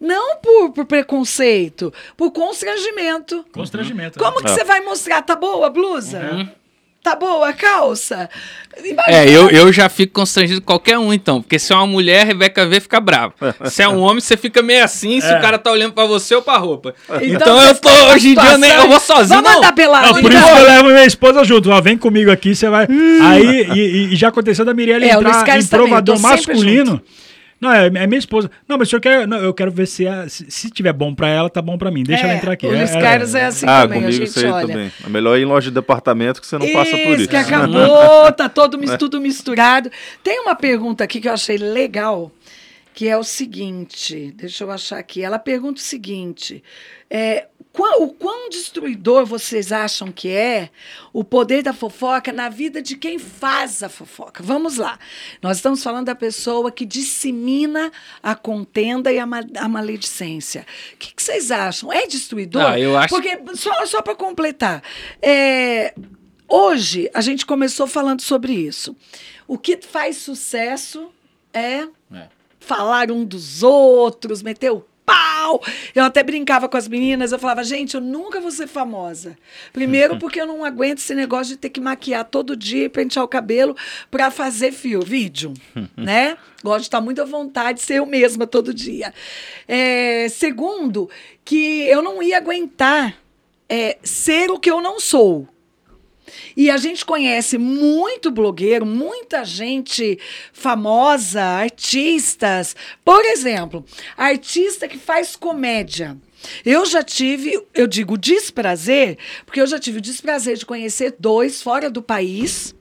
Não por, por preconceito, por constrangimento. Constrangimento. Como né? que você vai mostrar? Tá boa a blusa? Tá boa a calça? Imagina. É, eu, eu já fico constrangido com qualquer um, então. Porque se é uma mulher, a Rebeca vê, fica brava. Se é um homem, você fica meio assim, se É. o cara tá olhando pra você ou pra roupa. Então Então, eu tô, hoje em dia, eu, nem, eu vou sozinho, Vamos não. andar pelado. Não, por então? isso que eu levo minha esposa junto. Ó, vem comigo aqui, você vai. Aí, e, e- já aconteceu da Mirelle É, entrar em provador masculino. Não, é, é minha esposa. Não, mas o senhor quer. Não, eu quero ver se, a- se, se tiver bom pra ela, tá bom pra mim. Deixa É, ela entrar aqui. O Luiz É, Carlos é assim ah, também, a comigo gente isso aí olha. também. É melhor ir em loja de departamento que você não passa por isso. que acabou, tá todo mis- tudo misturado. Tem uma pergunta aqui que eu achei legal, que é o seguinte, deixa eu achar aqui. Ela pergunta o seguinte: é, o quão destruidor vocês acham que é o poder da fofoca na vida de quem faz a fofoca? Vamos lá. Nós estamos falando da pessoa que dissemina a contenda e a, ma- a maledicência. O que, que vocês acham? É destruidor? Ah, eu acho- Porque, só, só para completar, é, Hoje, a gente começou falando sobre isso. O que faz sucesso é, É. falar um dos outros, meter o Eu até brincava com as meninas, eu falava, gente, eu nunca vou ser famosa. Primeiro porque eu não aguento esse negócio de ter que maquiar todo dia e pentear o cabelo para fazer fio, vídeo, né? Gosto de estar muito à vontade de ser eu mesma todo dia. É, segundo, que eu não ia aguentar é, ser o que eu não sou. E a gente conhece muito blogueiro, muita gente famosa, artistas. Por exemplo, artista que faz comédia. Eu já tive, eu digo desprazer, porque eu já tive o desprazer de conhecer dois fora do país.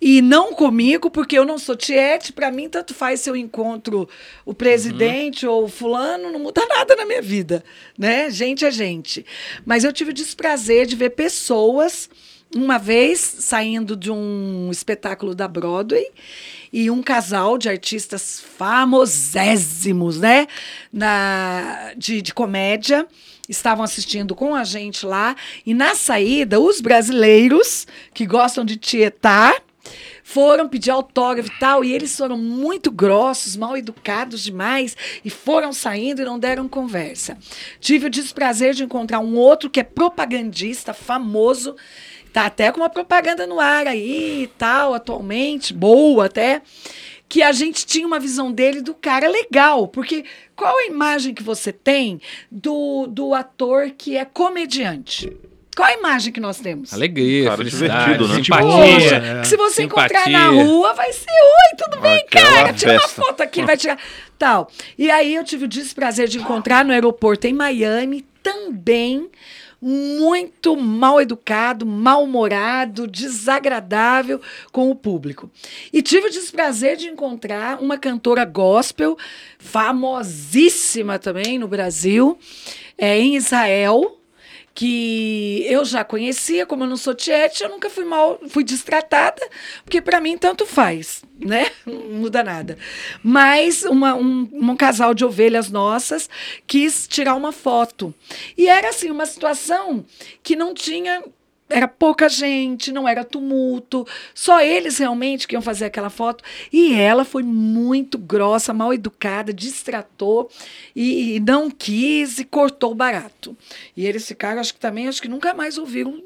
E não comigo, porque eu não sou tiete, para mim tanto faz se eu encontro o presidente uhum. ou fulano, não muda nada na minha vida, né? Gente é gente. Mas eu tive o desprazer de ver pessoas uma vez saindo de um espetáculo da Broadway e um casal de artistas famosésimos, né, na de, de comédia estavam assistindo com a gente lá e na saída os brasileiros que gostam de tietar foram pedir autógrafo e tal, e eles foram muito grossos, mal educados demais, e foram saindo e não deram conversa. Tive o desprazer de encontrar um outro que é propagandista, famoso, tá até com uma propaganda no ar aí e tal, atualmente, boa até, que a gente tinha uma visão dele do cara legal, porque qual a imagem que você tem do, do ator que é comediante? Qual a imagem que nós temos? Alegria, cara, felicidade, né? simpatia. É. se você simpatia. encontrar na rua, vai ser, oi, tudo bem, Aquela cara? Tira uma foto aqui, vai tirar. Tal. E aí eu tive o desprazer de encontrar no aeroporto em Miami também muito mal educado, mal-humorado, desagradável com o público. E tive o desprazer de encontrar uma cantora gospel, famosíssima também no Brasil, é, em Israel, que eu já conhecia, como eu não sou tiete, eu nunca fui mal, fui destratada, porque para mim tanto faz, né? Não muda nada. Mas uma, um, um casal de ovelhas nossas quis tirar uma foto. E era assim, uma situação que não tinha era pouca gente, não era tumulto, só eles realmente que iam fazer aquela foto. E ela foi muito grossa, mal educada, distratou e, e não quis e cortou o barato. E eles ficaram, acho que também, acho que nunca mais ouviram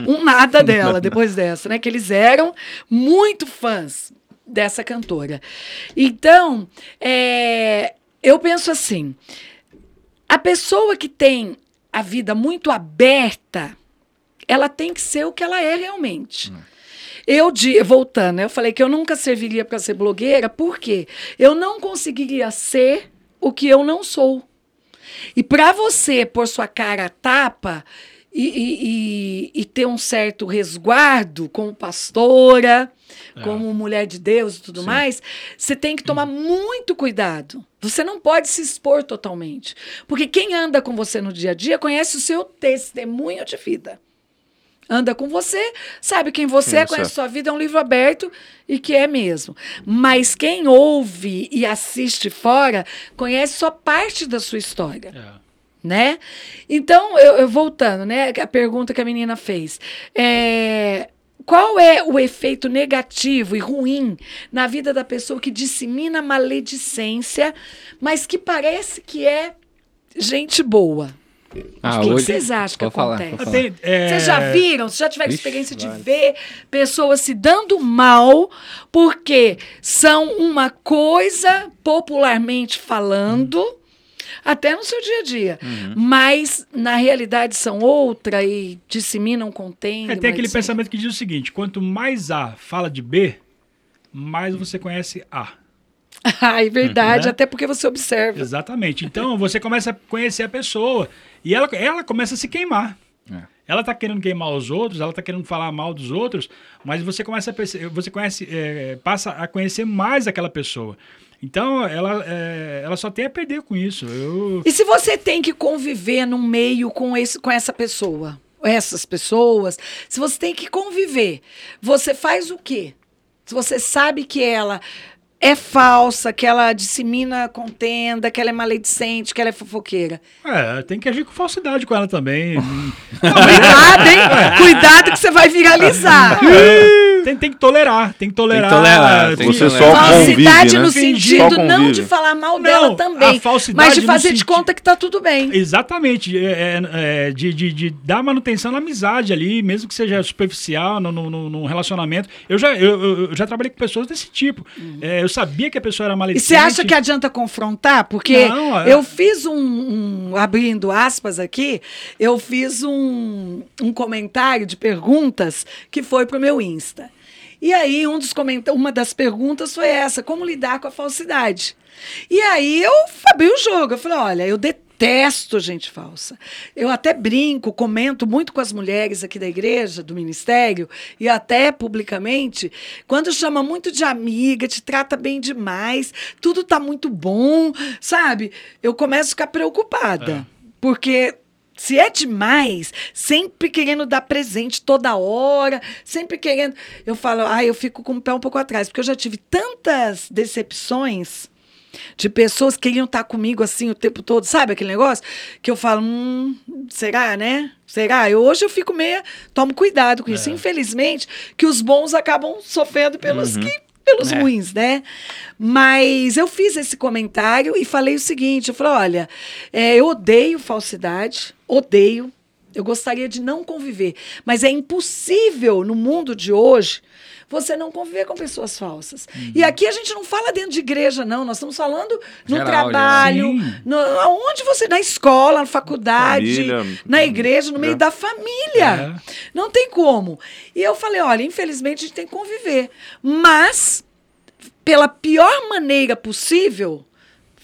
um nada dela depois dessa, né? Que eles eram muito fãs dessa cantora. Então, é, eu penso assim: a pessoa que tem a vida muito aberta ela tem que ser o que ela é realmente. Hum. Eu, de, voltando, eu falei que eu nunca serviria para ser blogueira, porque eu não conseguiria ser o que eu não sou. E para você pôr sua cara a tapa e, e, e, e, ter um certo resguardo como pastora, é. como mulher de Deus e tudo Sim. mais, você tem que tomar muito cuidado. Você não pode se expor totalmente. Porque quem anda com você no dia a dia conhece o seu testemunho de vida anda com você, sabe quem você é, conhece sua vida, é um livro aberto e que é mesmo. Mas quem ouve e assiste fora conhece só parte da sua história. É. Né? Então, eu, eu, voltando, né? A pergunta que a menina fez. É, qual é o efeito negativo e ruim na vida da pessoa que dissemina maledicência, mas que parece que é gente boa? Ah, o que, hoje... vocês acham que falar, acontece? É... Vocês já viram? Vocês já tiveram Vixe, experiência de ver pessoas se dando mal porque são uma coisa, popularmente falando, hum. até no seu dia a dia, uhum. mas na realidade são outra e disseminam, contêm. É, tem aquele pensamento que diz o seguinte: quanto mais A fala de B, mais você conhece A. Ah, é verdade, né? até porque você observa. Exatamente. Então você começa a conhecer a pessoa e ela, ela começa a se queimar. É. Ela está querendo queimar os outros, ela está querendo falar mal dos outros, mas você começa a você conhece, é, passa a conhecer mais aquela pessoa. Então, ela, é, ela só tem a perder com isso. Eu... E se você tem que conviver num meio com, esse, com essa pessoa, essas pessoas, se você tem que conviver, você faz o quê? Se você sabe que ela é falsa, que ela dissemina contenda, que ela é maledicente, que ela é fofoqueira. É, tem que agir com falsidade com ela também. Cuidado, hein? Cuidado que você vai viralizar. Tem, tem que tolerar, tem que tolerar. Tem que tolerar. Tem você só Falsidade convive, né? no sentido não de falar mal dela não, também, mas de fazer de conta que tá tudo bem. Exatamente. É, é, é, de, de, de, dar manutenção na amizade ali, mesmo que seja superficial, no, no, no relacionamento. Eu já, eu, eu, já trabalhei com pessoas desse tipo. Uhum. É, eu sabia que a pessoa era maledicente. E você acha que adianta confrontar? Porque não, é... eu fiz um, um, abrindo aspas aqui, eu fiz um, um comentário de perguntas que foi pro meu Insta. E aí, um dos uma das perguntas foi essa: como lidar com a falsidade? E aí eu abri o jogo. Eu falei: olha, eu detesto detesto gente falsa. Eu até brinco, comento muito com as mulheres aqui da igreja, do ministério, e até publicamente, quando chama muito de amiga, te trata bem demais, tudo tá muito bom, sabe? Eu começo a ficar preocupada. É. Porque se é demais, sempre querendo dar presente toda hora, sempre querendo. Eu falo, ah, eu fico com o pé um pouco atrás, porque eu já tive tantas decepções de pessoas que queriam estar comigo assim o tempo todo, sabe aquele negócio? Que eu falo, hum, será, né? Será? Eu, hoje eu fico meio. Tomo cuidado com isso. É. Infelizmente, que os bons acabam sofrendo pelos Uhum. que. Pelos É. ruins, né? Mas eu fiz esse comentário e falei o seguinte: eu falei, olha, é, eu odeio falsidade, odeio. Eu gostaria de não conviver. Mas é impossível no mundo de hoje você não conviver com pessoas falsas. E aqui a gente não fala dentro de igreja, não. Nós estamos falando no Geral, trabalho, no, aonde você. Na escola, na faculdade, Família. na igreja, no meio É. da família. É. Não tem como. E eu falei: olha, infelizmente a gente tem que conviver. Mas, pela pior maneira possível,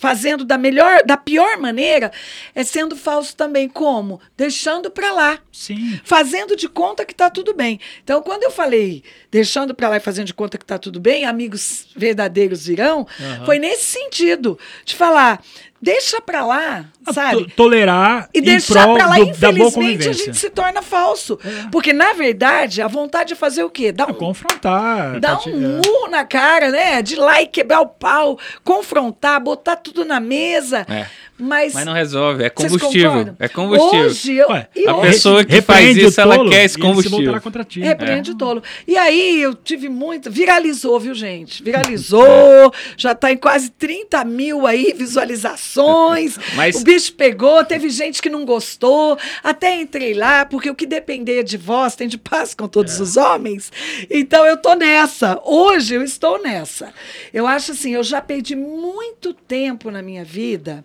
fazendo da melhor, da pior maneira, é sendo falso também. Como? Deixando pra lá. Sim. Fazendo de conta que tá tudo bem. Então, quando eu falei deixando pra lá e fazendo de conta que tá tudo bem, amigos verdadeiros virão, Aham. foi nesse sentido de falar, deixa pra lá, Ah, sabe? to- Tolerar E em deixar prol pra lá, do- infelizmente, a gente se torna falso. Porque, na verdade, a vontade é fazer o quê? Dar É um, confrontar. dar tá um é. murro na cara, né? De ir lá e quebrar o pau, confrontar, botar tudo na mesa. É. Mas, Mas não resolve, é combustível. É combustível. Hoje, eu, Ué, a hoje- pessoa que faz isso, ela tolo quer esse combustível. contra ti. Repreende É. o tolo. E aí eu tive muito. Viralizou, viu, gente? Viralizou. já tá em quase 30 mil aí visualizações. Mas- O bicho pegou, teve gente que não gostou. Até entrei lá, porque o que depender de vós tem de paz com todos os homens. Então eu tô nessa. Hoje eu estou nessa. Eu acho assim, eu já perdi muito tempo na minha vida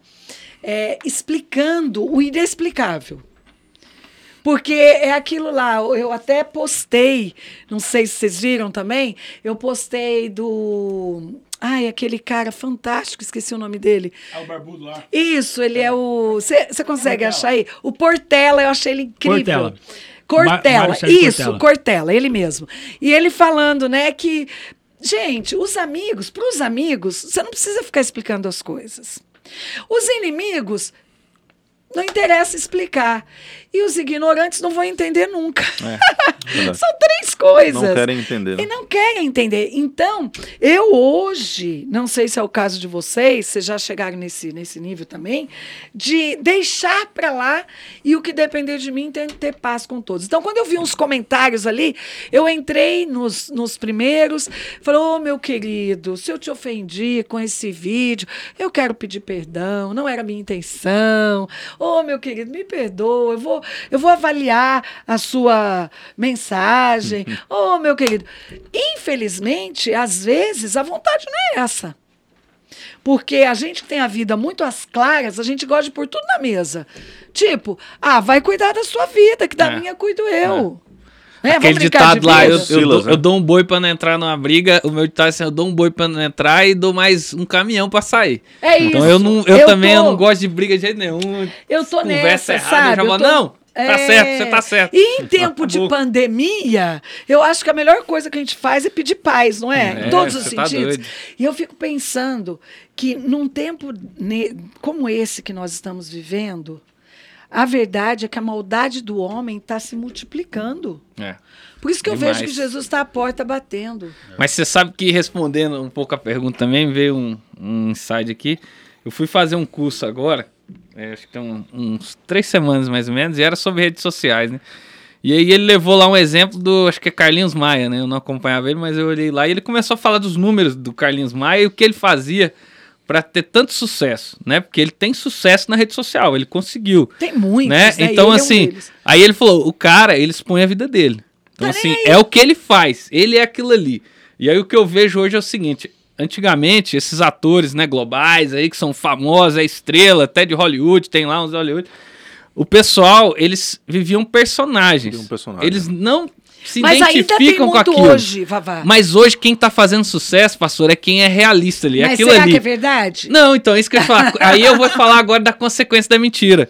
é, explicando o inexplicável. Porque é aquilo lá, eu até postei, não sei se vocês viram também, eu postei do. Ai, aquele cara fantástico, esqueci o nome dele. É o barbudo lá. Isso, ele é o. Você consegue achar aí? O Portela, eu achei ele incrível. Cortella. Cortella, Ma- Mário Sérgio isso, Cortella. Cortella, ele mesmo. E ele falando, né, que. Gente, os amigos, para os amigos, você não precisa ficar explicando as coisas. Os inimigos, não interessa explicar. E os ignorantes não vão entender nunca. Verdade. São três coisas. Não querem entender. E não querem entender. Então, eu hoje, não sei se é o caso de vocês, vocês já chegaram nesse, nesse nível também, de deixar para lá e o que depender de mim tem que ter paz com todos. Então, quando eu vi uns comentários ali, eu entrei nos, nos primeiros, falei, ô meu querido, se eu te ofendi com esse vídeo, eu quero pedir perdão, não era minha intenção. Ô meu querido, me perdoa, eu vou, eu vou avaliar a sua mensagem. Ô meu querido, infelizmente, às vezes a vontade não é essa. Porque a gente que tem a vida muito às claras, a gente gosta de pôr tudo na mesa. Tipo, ah, vai cuidar da sua vida, que da É. minha cuido eu. Né? Aquele ditado lá, eu, eu, Silas, dou, né? eu dou um boi pra não entrar numa briga. O meu ditado é assim: eu dou um boi pra não entrar e dou mais um caminhão pra sair. É isso. Então eu, não, eu, também eu tô- não gosto de briga de jeito nenhum. Eu tô Conversa nessa, errada, sabe? eu já Eu tô- não, tá É. certo, você tá certo. E em tempo de pandemia, eu acho que a melhor coisa que a gente faz é pedir paz, não é? É, em todos os tá sentidos. doido. e eu fico pensando que num tempo ne- como esse que nós estamos vivendo, a verdade é que a maldade do homem está se multiplicando. É. Por isso que eu Demais. vejo que Jesus está à porta batendo. Mas você sabe que respondendo um pouco a pergunta também, veio um, um insight aqui. Eu fui fazer um curso agora, é, acho que tem um- uns três semanas mais ou menos, e era sobre redes sociais, né? E aí ele levou lá um exemplo do, acho que é Carlinhos Maia, né? Eu não acompanhava ele, mas eu olhei lá e ele começou a falar dos números do Carlinhos Maia e o que ele fazia para ter tanto sucesso, né? Porque ele tem sucesso na rede social, ele conseguiu Tem muitos, né? né? Então, ele é um assim, aí ele falou: o cara, ele expõe a vida dele. Então, Tá assim, é o que ele faz, ele é aquilo ali. E aí o que eu vejo hoje é o seguinte: antigamente, esses atores, né, globais aí, que são famosos, é estrela, até de Hollywood, tem lá uns Hollywood. O pessoal, eles viviam personagens. Viviam um personagem. Eles não se Mas ainda tem identificam com muito aquilo. hoje, Vavá. Mas hoje quem tá fazendo sucesso, pastor, é quem é realista ali. é Mas aquilo será ali. que é verdade? Não, então, isso que eu ia falar. Aí eu vou falar agora da consequência da mentira.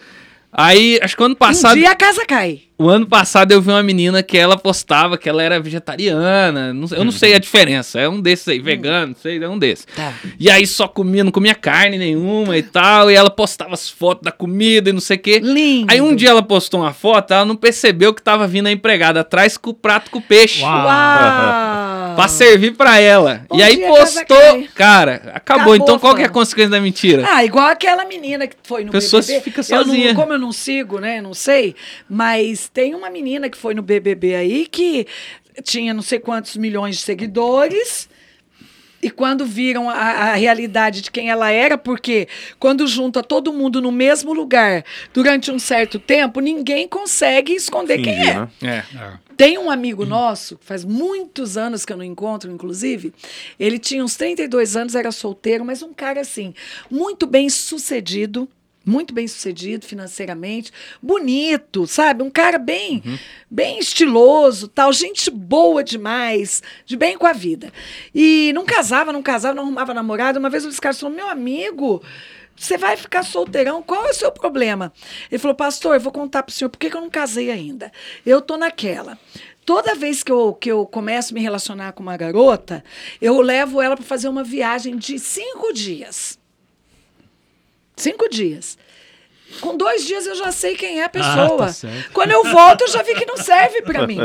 Aí, acho que ano passado. Um dia a casa cai. O ano passado eu vi uma menina que ela postava que ela era vegetariana. não eu não sei a diferença. É um desses aí, vegano, não sei, é um desses. Tá. E aí só comia, não comia carne nenhuma e tal. E ela postava as fotos da comida e não sei o quê. Lindo. Aí um dia ela postou uma foto, ela não percebeu que tava vindo a empregada atrás com o prato com peixe. Uau. Uau! Pra servir pra ela. Um e aí dia casa postou. Cara, acabou. Acabou, então qual que é a consequência da mentira? Ah, igual aquela menina que foi no Pessoas BBB. ficam Eu não- sozinha. como eu não sigo, né? Não sei. Mas tem uma menina que foi no BBB aí que tinha não sei quantos milhões de seguidores. E quando viram a, a realidade de quem ela era, porque quando junta todo mundo no mesmo lugar durante um certo tempo, ninguém consegue esconder quem é. né? É. É. Tem um amigo nosso, faz muitos anos que eu não encontro, inclusive. Ele tinha uns 32 anos, era solteiro, mas um cara assim, muito bem sucedido, muito bem sucedido financeiramente, bonito, sabe? Um cara bem, bem estiloso, tal, gente boa demais, de bem com a vida. E não casava, não casava, não arrumava namorado. Uma vez um dos caras falou: "Meu amigo, você vai ficar solteirão? Qual é o seu problema? Ele falou, pastor, eu vou contar para o senhor por que que eu não casei ainda. Eu tô naquela. Toda vez que eu, que eu começo a me relacionar com uma garota, eu levo ela para fazer uma viagem de cinco dias. Cinco dias. Com dois dias eu já sei quem é a pessoa. tá certo. quando eu volto, eu já vi que não serve para mim.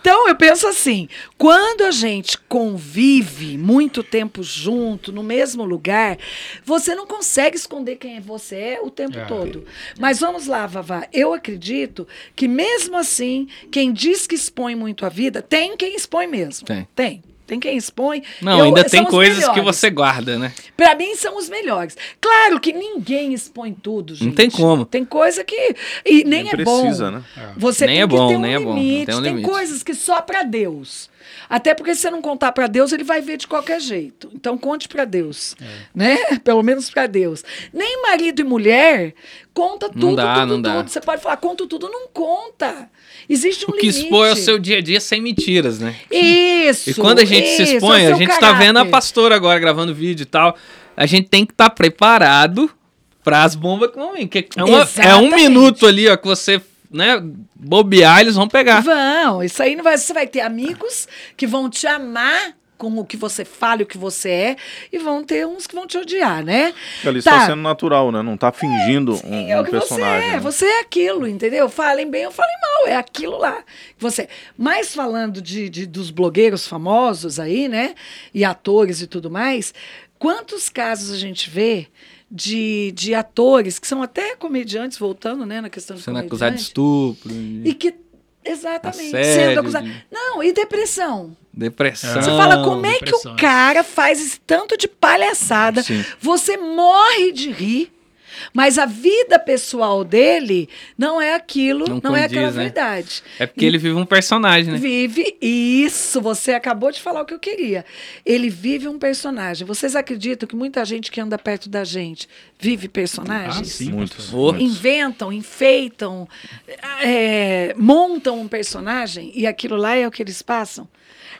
Então eu penso assim: quando a gente convive muito tempo junto, no mesmo lugar, você não consegue esconder quem você é o tempo É. todo. Mas vamos lá, Vavá. Eu acredito que mesmo assim, quem diz que expõe muito a vida, tem quem expõe mesmo. Tem. Tem. Tem quem expõe. Não, Eu- ainda tem coisas que melhores. você guarda, né? Pra mim são os melhores. Claro que ninguém expõe tudo, gente. Não tem como. Tem coisa que e nem, Nem é precisa, bom. né? Você Nem tem é que bom, ter um nem é bom, não limite. tem um tem limite. coisas que só pra Deus. Até porque se você não contar pra Deus, ele vai ver de qualquer jeito. Então conte pra Deus, É. né? Pelo menos pra Deus. Nem marido e mulher conta tudo, dá, tudo, não dá. tudo. Você pode falar conta tudo, não conta. Existe um O que limite. expõe é o seu dia a dia sem mentiras, né? Isso. E quando a gente se isso, expõe, é a gente tá vendo a pastora agora gravando vídeo e tal. A gente tem que estar preparado para as bombas que vão vir. que é, uma- é um minuto ali, ó, que você, né, bobear, eles vão pegar. Vão, isso aí não vai. Você vai ter amigos que vão te amar com o que você fala e o que você é, e vão ter uns que vão te odiar, né? Ali Tá. está sendo natural, né? Não está fingindo um, É um o que você personagem. é, né? você é aquilo, entendeu? Falem bem ou falem mal, é aquilo lá. que Você. Mas falando de, de- dos blogueiros famosos aí, né? E atores e tudo mais, quantos casos a gente vê de, de atores que são até comediantes, voltando, né, na questão de Sendo acusado de estupro, E que. Exatamente. Assédio, sendo acusado. de- Não, e depressão. depressão. Você fala como é que o cara faz esse tanto de palhaçada, Sim. você morre de rir, mas a vida pessoal dele não é aquilo, não, Não é condiz, aquela né? verdade. É porque ele vive um personagem, né? Vive isso, você acabou de falar o que eu queria. Ele vive um personagem. Vocês acreditam que muita gente que anda perto da gente vive Ah, personagens? sim, Muitos. Oh. inventam, enfeitam, é, montam um personagem e aquilo lá é o que eles passam.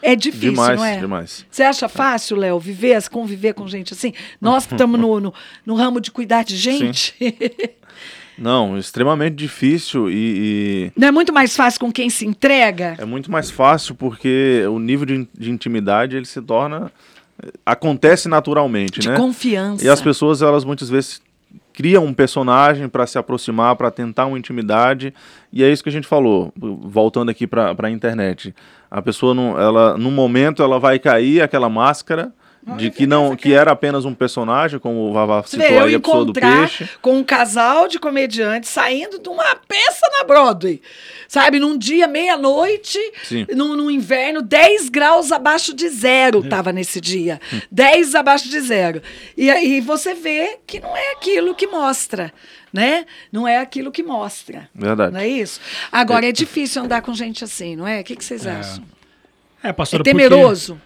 É difícil, Demais, não é? demais. Você acha fácil, Léo, viver, conviver com gente assim? Nós que estamos no, no, no ramo de cuidar de gente. Não, extremamente difícil e, não é muito mais fácil com quem se entrega? e é muito mais fácil porque o nível de, de intimidade ele se torna acontece naturalmente, De né? confiança. E as pessoas elas muitas vezes criam um personagem para se aproximar, para tentar uma intimidade, e é isso que a gente falou, voltando aqui para a internet. A pessoa não, ela no momento ela vai cair aquela máscara de que não que era apenas um personagem, como o Vavá citou vê, aí a pessoa do peixe. com um casal de comediantes saindo de uma peça na Broadway. Sabe, num dia, meia-noite, num, num inverno, 10 graus abaixo de zero tava nesse dia. 10 abaixo de zero. E aí você vê que não é aquilo que mostra, né? Não é aquilo que mostra. Verdade. Não é isso? Agora, é difícil andar com gente assim, não é? O que, que vocês acham? É, É pastora, porque- temeroso?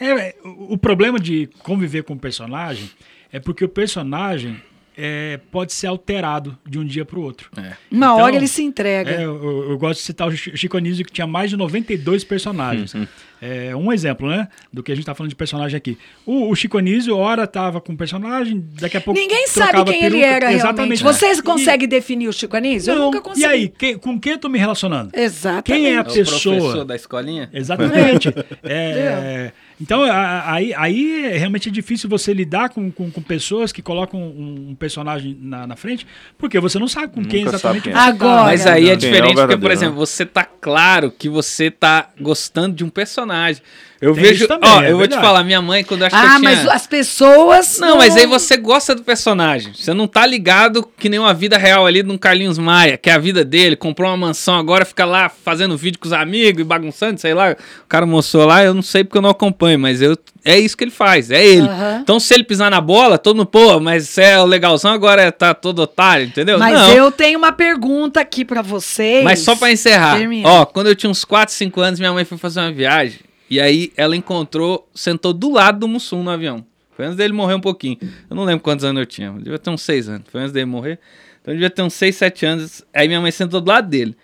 É, é, o o problema de conviver com o personagem é porque o personagem é, pode ser alterado de um dia para o outro. É. Uma então, hora ele se entrega. É, eu, eu, gosto de citar o Chico Anísio, que tinha mais de 92 personagens. Uhum. É, um exemplo, né? Do que a gente está falando de personagem aqui. O, o Chico Anísio, hora tava com um personagem, daqui a pouco. Ninguém sabe quem ele era Exatamente. realmente. Vocês conseguem definir o Chico Anísio? Não, eu nunca consegui. E aí, que, com quem eu tô me relacionando? Exatamente. Quem é a pessoa? O professor da escolinha? Exatamente. é, então, aí, aí realmente é difícil você lidar com, com, com pessoas que colocam um, um personagem na, na, frente, porque você não sabe com Nunca quem exatamente quem é. Agora. Mas aí é, é diferente, é porque, por exemplo, você tá claro que você tá gostando de um personagem. Eu Tem vejo. Também, ó, é eu vou te falar, minha mãe, quando eu acho ah, que eu tinha... mas as pessoas. Não, não, mas aí você gosta do personagem. Você não tá ligado que nem uma vida real ali de um Carlinhos Maia, que é a vida dele, comprou uma mansão agora, fica lá fazendo vídeo com os amigos e bagunçando, sei lá. O cara mostrou lá, eu não sei porque eu não acompanho, mas eu. É isso que ele faz, é ele. Uhum. Então, se ele pisar na bola, todo mundo, pô, mas você é o legalzão, agora tá todo otário, entendeu? Mas não. eu tenho uma pergunta aqui para vocês. Mas só para encerrar. Termina. Ó, quando eu tinha uns 4, 5 anos, minha mãe foi fazer uma viagem. E aí ela encontrou, sentou do lado do Mussum no avião. Foi antes dele morrer um pouquinho. Eu não lembro quantos anos eu tinha. Devia ter uns seis anos. Foi antes dele morrer. Então eu devia ter uns seis, sete anos. Aí minha mãe sentou do lado dele.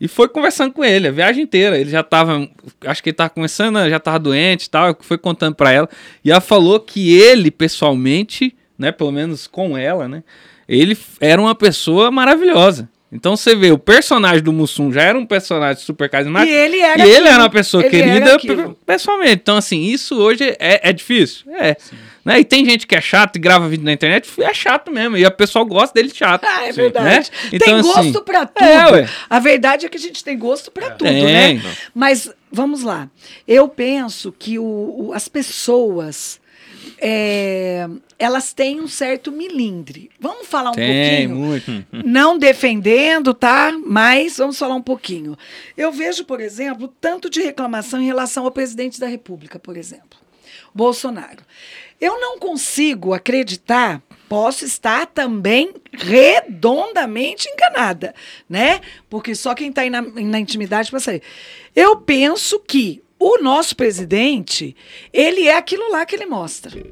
E foi conversando com ele a viagem inteira. Ele já tava. Acho que ele tava começando, já tava doente e tal. Foi contando para ela. E ela falou que ele, pessoalmente, né? Pelo menos com ela, né? Ele era uma pessoa maravilhosa. Então você vê, o personagem do Mussum já era um personagem super carismático. E ele era, e ele era uma pessoa querida pessoalmente. Então, assim, isso hoje é, é difícil. É. Né? E tem gente que é chato e grava vídeo na internet, é chato mesmo. E a pessoa gosta dele chato. Ah, é verdade. Né? Então, tem gosto assim, pra tudo. É, a verdade é que a gente tem gosto pra é. tudo, tem. né? Mas vamos lá. Eu penso que o, o as pessoas é, elas têm um certo milindre. Vamos falar um Tem, pouquinho? Muito. Não defendendo, tá? Mas vamos falar um pouquinho. Eu vejo, por exemplo, tanto de reclamação em relação ao presidente da República, por exemplo, Bolsonaro. Eu não consigo acreditar, posso estar também redondamente enganada, né? Porque só quem está na, na intimidade para saber. Eu penso que o nosso presidente, ele é aquilo lá que ele mostra.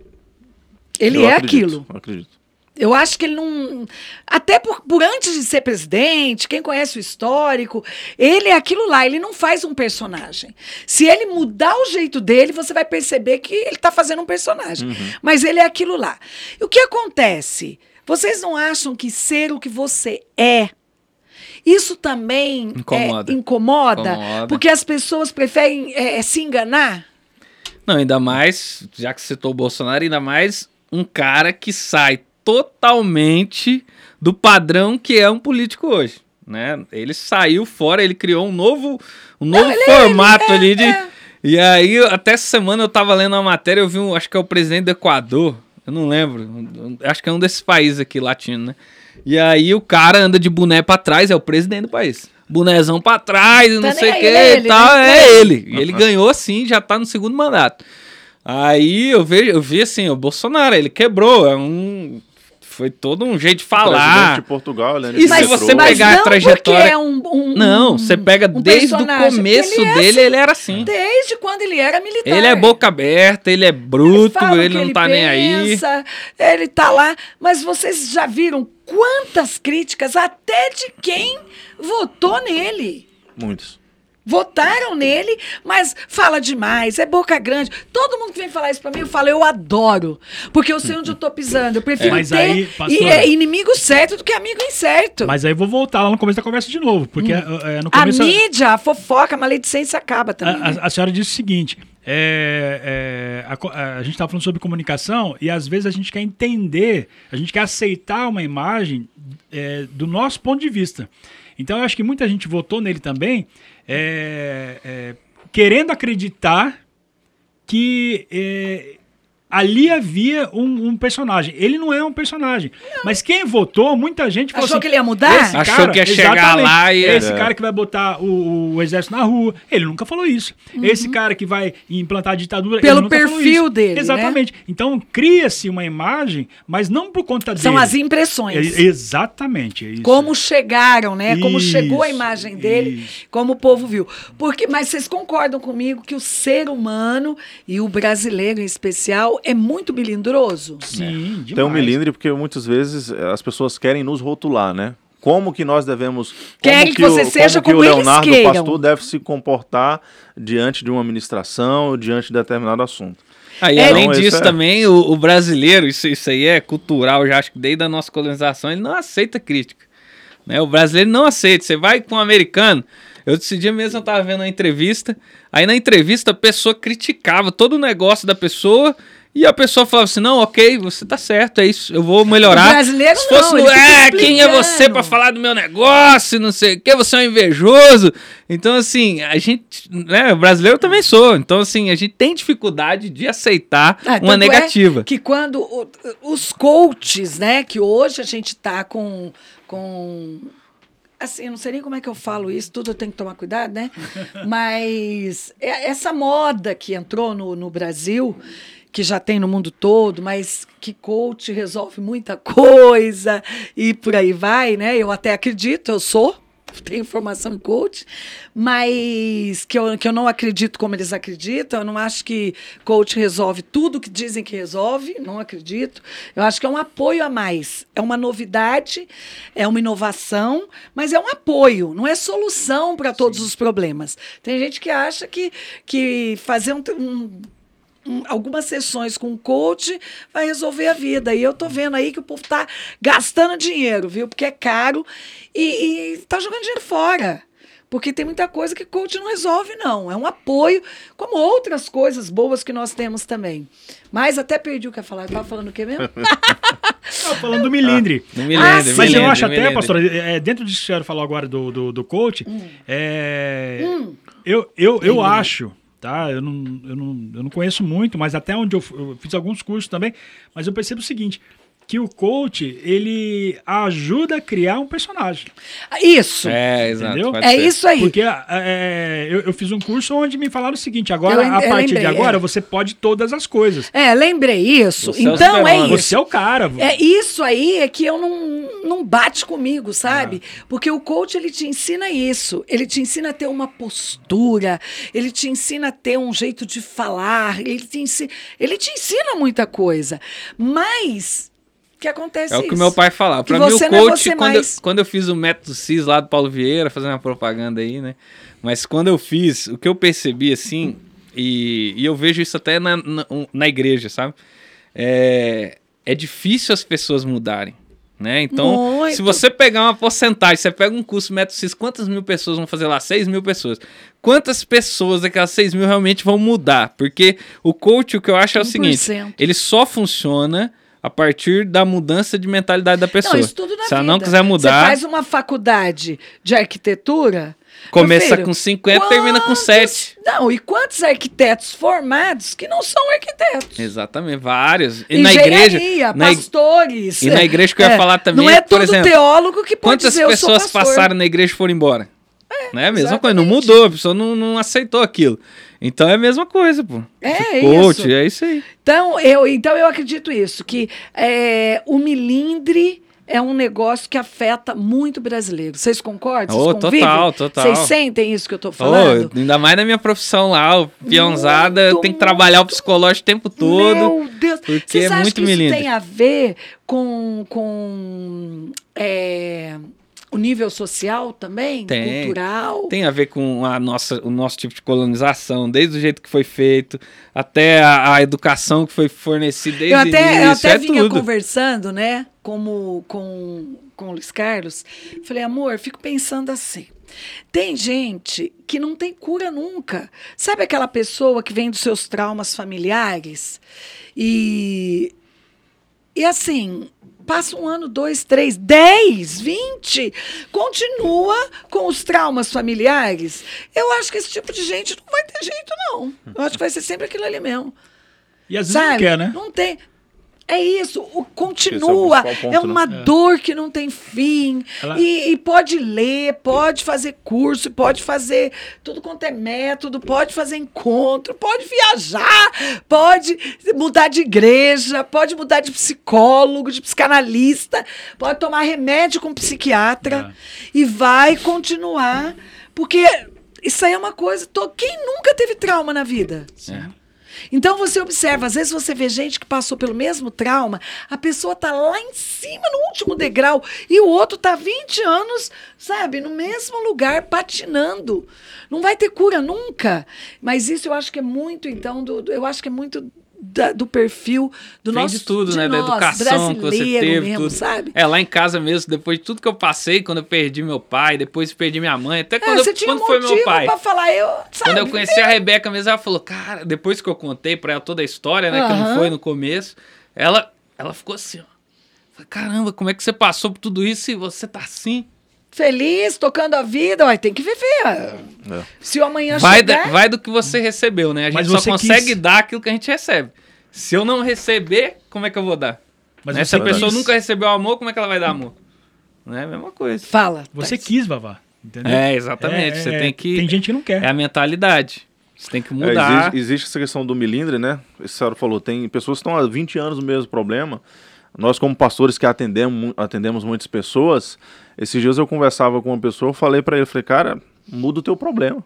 Ele eu é acredito, aquilo. Eu acredito. Eu acho que ele não. Até por, por antes de ser presidente, quem conhece o histórico, ele é aquilo lá, ele não faz um personagem. Se ele mudar o jeito dele, você vai perceber que ele está fazendo um personagem. Uhum. Mas ele é aquilo lá. E o que acontece? Vocês não acham que ser o que você é isso também incomoda. É, incomoda, incomoda, porque as pessoas preferem é, é, se enganar? Não, ainda mais, já que citou o Bolsonaro, ainda mais um cara que sai totalmente do padrão que é um político hoje. Né? Ele saiu fora, ele criou um novo, um novo Não, formato ele, ali de. É. E aí, até essa semana eu tava lendo uma matéria, eu vi um, acho que é o presidente do Equador, eu não lembro, acho que é um desses países aqui latinos, né? E aí o cara anda de boné pra trás, é o presidente do país. Bonézão pra trás, tá não sei o que e tal. Né? É ele. E ele ganhou assim, já tá no segundo mandato. Aí eu vejo, eu vi assim, o Bolsonaro, ele quebrou. É um. Foi todo um jeito de falar. De Portugal, né? E se você pegar a trajetória. É um, um, não, você pega um desde o começo ele é dele, assim, ele era assim. Desde quando ele era militar. Ele é boca aberta, ele é bruto, ele, ele não ele tá pensa, nem aí. Ele tá lá. Mas vocês já viram quantas críticas, até de quem votou nele? Muitos votaram nele, mas fala demais, é boca grande. Todo mundo que vem falar isso pra mim, eu falo, eu adoro. Porque eu sei onde eu tô pisando. Eu prefiro é, ter aí, pastor, é inimigo certo do que amigo incerto. Mas aí vou voltar lá no começo da conversa de novo. Porque hum. é, no começo. A mídia, a fofoca, a maledicência acaba também. A, a, né? a senhora disse o seguinte. É, é, a, a, gente estava falando sobre comunicação e às vezes a gente quer entender, a gente quer aceitar uma imagem é, do nosso ponto de vista. Então eu acho que muita gente votou nele também é, é, querendo acreditar que é, ali havia um, um, personagem. Ele não é um personagem. Não. Mas quem votou, muita gente falou Achou assim, que ele ia mudar? Achou cara, que ia chegar lá e... Esse cara que vai botar o, o, exército na rua, ele nunca falou isso. Uhum. Esse cara que vai implantar a ditadura, Pelo ele nunca perfil dele, né? Exatamente. Né? Então, cria-se uma imagem, mas não por conta São dele. as impressões. É, exatamente. É como chegaram, né? Isso, como chegou a imagem dele, isso. como o povo viu. Porque, mas vocês concordam comigo que o ser humano, e o brasileiro em especial, é muito melindroso? Sim, Tem um milindre porque muitas vezes eh, as pessoas querem nos rotular, né? Como que nós devemos. Querem que você o, seja como, como que o Leonardo queiram. Pastor deve se comportar diante de uma administração, diante de determinado assunto. Ah, e É, além então, disso isso é- também, o, o brasileiro, isso, isso aí é cultural, já acho que desde a nossa colonização, ele não aceita crítica. Né? O brasileiro não aceita. Você vai com um americano. Eu dia mesmo eu tava vendo uma entrevista. Aí na entrevista a pessoa criticava todo o negócio da pessoa. E a pessoa falava assim: não, ok, você tá certo, é isso, eu vou melhorar. O brasileiro Se fosse não, no, é, quem é você explicando." pra falar do meu negócio, não sei o que, você é um invejoso. Então, assim, a gente, né, brasileiro também sou. Então, assim, a gente tem dificuldade de aceitar Ah, uma é negativa. que quando o- os coaches, né, que hoje a gente tá com, com assim, eu não sei nem como é que eu falo isso, tudo eu tenho que tomar cuidado, né? Mas é- essa moda que entrou no, no Brasil, que já tem no mundo todo, mas que coach resolve muita coisa e por aí vai, né? Eu até acredito, eu sou, tenho formação em coach, mas que eu, que eu não acredito como eles acreditam, eu não acho que coach resolve tudo que dizem que resolve, não acredito. Eu acho que é um apoio a mais, é uma novidade, é uma inovação, mas é um apoio, não é solução para todos os problemas. Tem gente que acha que, que fazer um um, algumas sessões com o coach vai resolver a vida. E eu tô vendo aí que o povo tá gastando dinheiro, viu? Porque é caro e, e tá jogando dinheiro fora. Porque tem muita coisa que coach não resolve, não. É um apoio, como outras coisas boas que nós temos também. Mas até perdi o que ia falar. Eu tava falando o quê mesmo? Não, falando do milindre. Ah, lembro, sim. me Mas eu acho até, lembro. pastor, é, dentro disso que você falou agora do, do, do coach, Hum. é, eu, eu, eu acho, tá? Eu não, eu, não, eu não conheço muito, mas até onde eu, eu fiz alguns cursos também, mas eu percebo o seguinte, que o coach, ele ajuda a criar um personagem. Isso. É, exato. Entendeu? É isso aí. Porque é, eu, eu fiz um curso onde me falaram o seguinte, agora, Eu a partir lembrei, de agora, é. você pode todas as coisas. É, lembrei isso. Você é o então é super-homem. isso. Você é o cara. É isso aí é que eu não, não bate comigo, sabe? Porque o coach ele te ensina isso. Ele te ensina a ter uma postura, ele te ensina a ter um jeito de falar, ele te ensina, ele te ensina muita coisa. Mas o que acontece É o que isso? meu pai falava. Pra mim, o é coach, você quando, eu, quando eu fiz o método CIS lá do Paulo Vieira, fazendo uma propaganda aí, né? Mas quando eu fiz, o que eu percebi assim, e, e eu vejo isso até na, na, na igreja, sabe? É, é difícil as pessoas mudarem. Né? Então, Muito. se você pegar uma porcentagem, você pega um curso método CIS, quantas mil pessoas vão fazer lá? 6 mil pessoas. Quantas pessoas daquelas 6 mil realmente vão mudar? Porque o coach, o que eu acho é o seguinte: 1%. ele só funciona a partir da mudança de mentalidade da pessoa. Não, isso tudo na Se ela vida. não quiser Você mudar, faz uma faculdade de arquitetura. Começa filho, com 50 e termina com quantos- 7. Não, e quantos arquitetos formados que não são arquitetos? Exatamente, vários. E na igreja. Engenharia, na ig- pastores. e na igreja que eu ia falar também, Não é por todo exemplo, teólogo que pode Quantas dizer pessoas passaram na igreja e foram embora? né? A mesma coisa, não exatamente. mudou, a pessoa não, não aceitou aquilo. Então é a mesma coisa, pô. É Coach, isso. é isso aí. Então eu, então eu acredito isso, que é, o milindre é um negócio que afeta muito brasileiro. Vocês concordam? Vocês Oh, convivem? total, total. Vocês sentem isso que eu estou falando? ainda mais na minha profissão lá, o peãozada, Muito, tem que trabalhar o psicológico o tempo todo. Meu Deus. porque Vocês é acham muito que isso tem a ver com, com é, o nível social também? Tem. Cultural? Tem a ver com a nossa, o nosso tipo de colonização, desde o jeito que foi feito, até a, a educação que foi fornecida desde Eu o até, eu início, até é vinha tudo. conversando, né, como, com, com o Luiz Carlos. Falei, amor, fico pensando assim. Tem gente que não tem cura nunca. Sabe aquela pessoa que vem dos seus traumas familiares? E, e assim, passa um ano, dois, três, dez, vinte, continua com os traumas familiares. Eu acho que esse tipo de gente não vai ter jeito, não. Eu acho que vai ser sempre aquilo ali mesmo. E às vezes Sabe? não quer, né? Não tem. É isso, o continua. é É, ponto, uma né? dor que não tem fim. Ela- E, e pode ler, pode fazer curso, pode fazer tudo quanto é método, pode fazer encontro, pode viajar, pode mudar de igreja, pode mudar de psicólogo, de psicanalista, pode tomar remédio com psiquiatra e vai continuar. Porque isso aí é uma coisa. to- Quem nunca teve trauma na vida? É. Então você observa, às vezes você vê gente que passou pelo mesmo trauma, a pessoa tá lá em cima, no último degrau, e o outro tá 20 anos, sabe, no mesmo lugar, patinando. Não vai ter cura nunca. Mas isso eu acho que é muito, então, do, do- eu acho que é muito da- do perfil do Vem nosso de tudo, né? nós, da educação que você teve, mesmo, tudo. sabe? É, lá em casa mesmo, depois de tudo que eu passei, quando eu perdi meu pai, depois perdi minha mãe, até É, quando, eu- você tinha quando foi motivo meu pai. pra falar, eu, sabe? Quando eu conheci a Rebeca mesmo, ela falou, cara, depois que eu contei pra ela toda a história, né, que Aham. não foi no começo, ela, ela ficou assim, ó. Caramba, como é que você passou por tudo isso e você tá assim? Feliz, tocando a vida, ué, tem que viver. É. Se o amanhã Vai, chegar... da- vai do que você recebeu, né? A gente só consegue quis- dar aquilo que a gente recebe. Se eu não receber, como é que eu vou dar? Mas Né? Se a pessoa quis- nunca recebeu amor, como é que ela vai dar amor? Não é a mesma coisa. Fala. Você Thais. quis, Vavá. Entendeu? É, exatamente. É, você é, tem que. Tem gente que não quer. É a mentalidade. Você tem que É, mudar. existe, existe essa questão do milindre, né? Esse senhor falou, tem pessoas que estão há 20 anos no mesmo problema. Nós, como pastores que atendemos, atendemos muitas pessoas, esses dias eu conversava com uma pessoa, eu falei pra ele, falei, cara, muda o teu problema.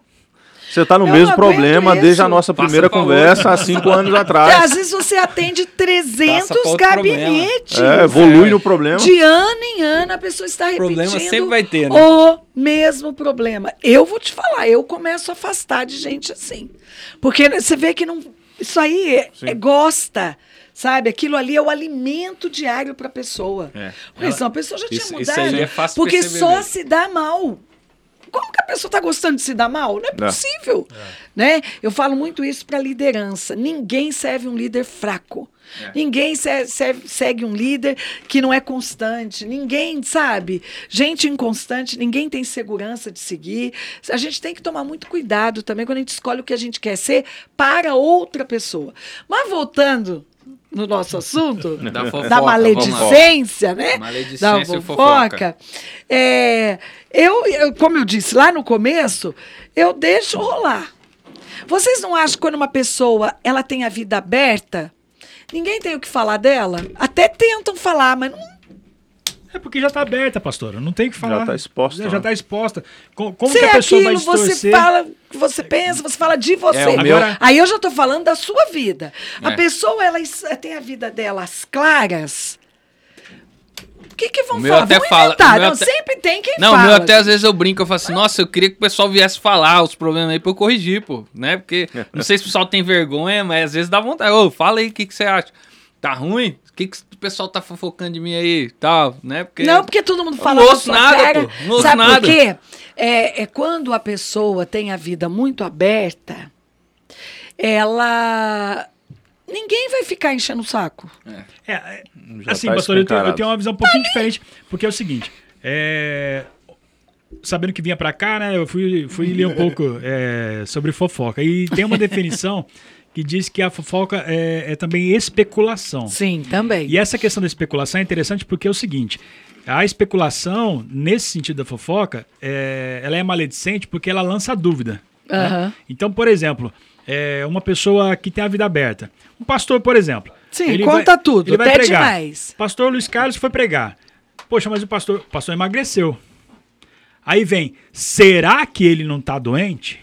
Você tá no Eu mesmo problema desde a nossa Passa primeira conversa há cinco anos atrás. às vezes você atende 300 Passa pra outro gabinetes. É, evolui no problema. De ano em ano a pessoa está repetindo Problema sempre vai ter, né? o mesmo problema. Eu vou te falar, eu começo a afastar de gente assim. Porque você vê que não, isso aí é, é gosta. Sabe, aquilo ali é o alimento diário para a pessoa. É. Porque senão a pessoa já tinha Isso- mudado. isso aí é fácil porque perceber só se dá mal. Como que a pessoa está gostando de se dar mal? Não é É. possível. Né? Eu falo muito isso para liderança. Ninguém serve um líder fraco. É. Ninguém se- segue um líder que não é constante. Ninguém, sabe? Gente inconstante, ninguém tem segurança de seguir. A gente tem que tomar muito cuidado também quando a gente escolhe o que a gente quer ser para outra pessoa. Mas voltando no nosso assunto, Da fofoca, da maledicência, né? Maledicência da fofoca. fofoca. É, eu, eu, como eu disse lá no começo, eu deixo rolar. Vocês não acham que quando uma pessoa ela tem a vida aberta, ninguém tem o que falar dela? Até tentam falar, mas não É porque já tá aberta, pastora. Não tem o que falar. tá exposta, Já, né? já tá exposta. Co- Como se que a é pessoa vai aquilo, você distorcer? fala o que você pensa, você fala de você. É, o meu- Agora- Aí eu já tô falando da sua vida. A É. pessoa, ela tem a vida dela às claras. O que, que vão falar? até vão fala- inventar. o meu Não, até- sempre tem quem Não, fala. meu até às vezes eu brinco, eu falo assim, nossa, eu queria que o pessoal viesse falar os problemas aí pra eu corrigir, pô, né? Porque não sei se o pessoal tem vergonha, mas às vezes dá vontade. Ô, fala aí o que, que você acha. Tá ruim? O que, que o pessoal tá fofocando de mim aí? Tal, né? Porque Não, porque todo mundo fala não ouço nada, cara. pô. Não ouço Sabe nada. por quê? É, é quando a pessoa tem a vida muito aberta, ela... Ninguém vai ficar enchendo o saco. É, é, assim, tá pastor, eu tenho, eu tenho uma visão um pouquinho diferente, porque é o seguinte, é, sabendo que vinha pra cá, né, eu fui, fui ler um pouco é, sobre fofoca, e tem uma definição que diz que a fofoca é, é também especulação. Sim, também. E essa questão da especulação é interessante porque é o seguinte, a especulação, nesse sentido da fofoca, é, ela é maledicente porque ela lança dúvida. né? Então, por exemplo, é, uma pessoa que tem a vida aberta. Um pastor, por exemplo. Sim, conta tudo, Ele vai até pregar. demais. Pastor Luiz Carlos foi pregar. Poxa, mas o pastor, o pastor emagreceu. Aí vem, será que ele não está doente?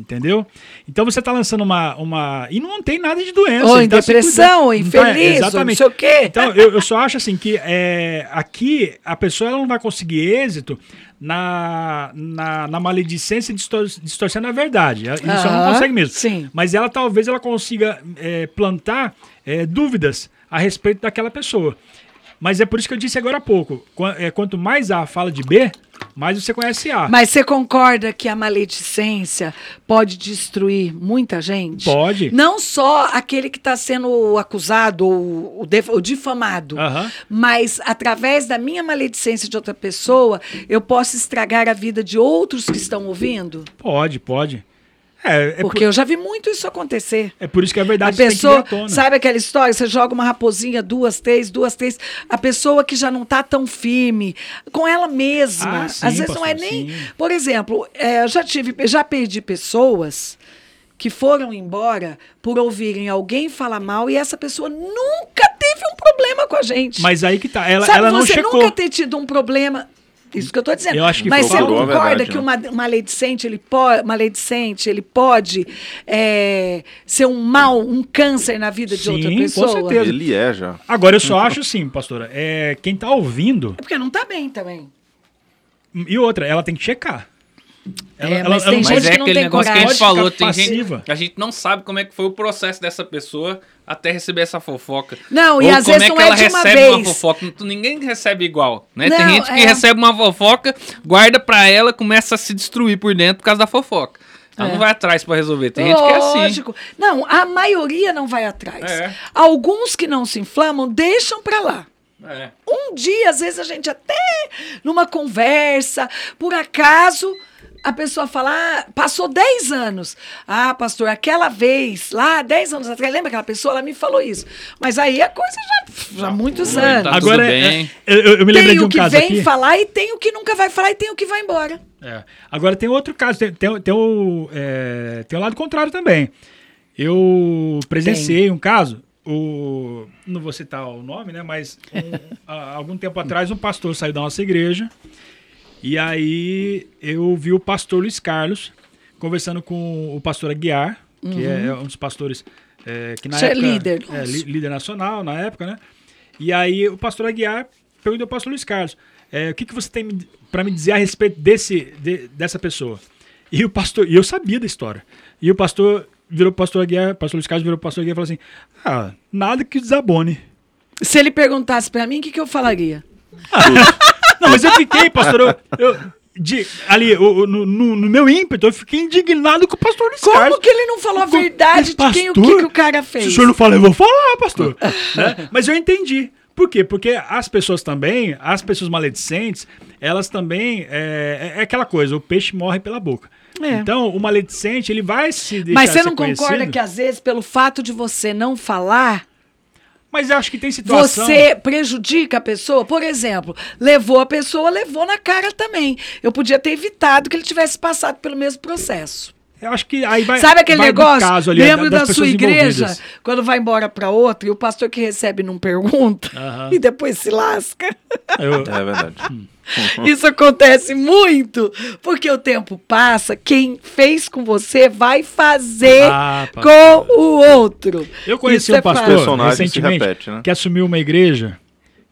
Entendeu? Então você está lançando uma, uma. E não tem nada de doença. Ou em tá depressão, ou Então, é, infeliz, ou não exatamente. sei o quê. Então, eu, eu só acho assim que é, aqui a pessoa ela não vai conseguir êxito na, na, na maledicência distor, distorcendo a verdade. Isso ela não consegue mesmo. sim. Mas ela talvez ela consiga é, plantar é, dúvidas a respeito daquela pessoa. Mas é por isso que eu disse agora há pouco. É, quanto mais A fala de B, mais você conhece A. Mas você concorda que a maledicência pode destruir muita gente? Pode. Não só aquele que está sendo acusado ou o, def- o difamado, mas através da minha maledicência de outra pessoa, eu posso estragar a vida de outros que estão ouvindo? Pode, pode. É, é, Porque por, eu já vi muito isso acontecer. é por isso que a verdade A tem que pessoa, à tona. sabe aquela história? Você joga uma raposinha, duas, três, duas, três. A pessoa que já não está tão firme com ela mesma. Ah, sim, Às vezes não é pastor, nem. sim. Por exemplo, é, eu já tive, já perdi pessoas que foram embora por ouvirem alguém falar mal e essa pessoa nunca teve um problema com a gente. Mas aí que tá. Ela, Sabe, ela não você checou. nunca ter tido um problema. Isso que eu tô dizendo. Eu acho que Mas você procurou, é concorda verdade, que né? uma, maledicente, ele pode, maledicente, ele pode é, ser um mal, um câncer na vida de Sim, outra com pessoa? certeza. Ele é já. Agora, eu só acho assim, pastora, é, quem tá ouvindo, É porque não tá bem também. e outra, ela tem que checar. É, mas tem não gente Mas é que não aquele tem negócio que a gente falou, tem gente, passiva. a gente não sabe como é que foi o processo dessa pessoa até receber essa fofoca. Não, e Ou às como vezes é não que é ela de uma recebe uma vez. fofoca. Ninguém recebe igual, né? Não, tem gente que é. recebe uma fofoca, guarda pra ela, começa a se destruir por dentro por causa da fofoca. Ela É. não vai atrás pra resolver. Tem gente que é assim. Lógico. Não, a maioria não vai atrás. É. Alguns que não se inflamam, deixam pra lá. É. Um dia, às vezes, a gente até numa conversa, por acaso, a pessoa fala, ah, passou 10 anos. Ah, pastor, aquela vez, lá 10 anos atrás, lembra aquela pessoa? Ela me falou isso. Mas aí a coisa já, já há muitos Tá anos. tudo Agora, bem. é, eu, eu me lembrei tem de o um que caso vem aqui. falar e tem o que nunca vai falar e tem o que vai embora. É. Agora tem outro caso, tem, tem, tem o, é, tem o lado contrário também. Eu presenciei um caso, o, não vou citar o nome, né? Mas um, há algum tempo atrás um pastor saiu da nossa igreja e aí eu vi o pastor Luiz Carlos conversando com o pastor Aguiar, que é um dos pastores é, que na Isso é época líder é, nosso. li- líder nacional na época, né? E aí o pastor Aguiar perguntou ao pastor Luiz Carlos, é, o que, que você tem para me dizer a respeito desse, de- dessa pessoa? E o pastor, e eu sabia da história. E o pastor virou pastor Aguiar, pastor Luiz Carlos virou pastor Aguiar e falou assim: "Ah, nada que desabone". Se ele perguntasse pra mim, o que, que eu falaria? Não, mas eu fiquei, pastor, eu, eu- de- ali o- no, no- no meu ímpeto, eu fiquei indignado com o pastor Luiz Como Carlos. que ele não falou a verdade de quem, o que, Pastor, que o cara Se fez? o senhor não fala, eu vou falar, pastor. Né? Mas eu entendi. Por quê? Porque as pessoas também, as pessoas maledicentes, elas também. É, é aquela coisa, o peixe morre pela boca. É. Então, o maledicente, ele vai se deixar Mas você não concorda que às vezes, pelo fato de você não falar, Mas acho que tem situação. você prejudica a pessoa? Por exemplo, levou a pessoa, levou na cara também. Eu podia ter evitado que ele tivesse passado pelo mesmo processo. Eu acho que aí vai. Sabe aquele vai negócio? Caso ali, Lembra das da sua igreja, envolvidas. quando vai embora para outra e o pastor que recebe não pergunta Aham. e depois se lasca? Eu- É verdade. Isso acontece muito, porque o tempo passa, quem fez com você vai fazer Ah, com o outro. Eu conheci Isso um é pastor recentemente repete, né? que assumiu uma igreja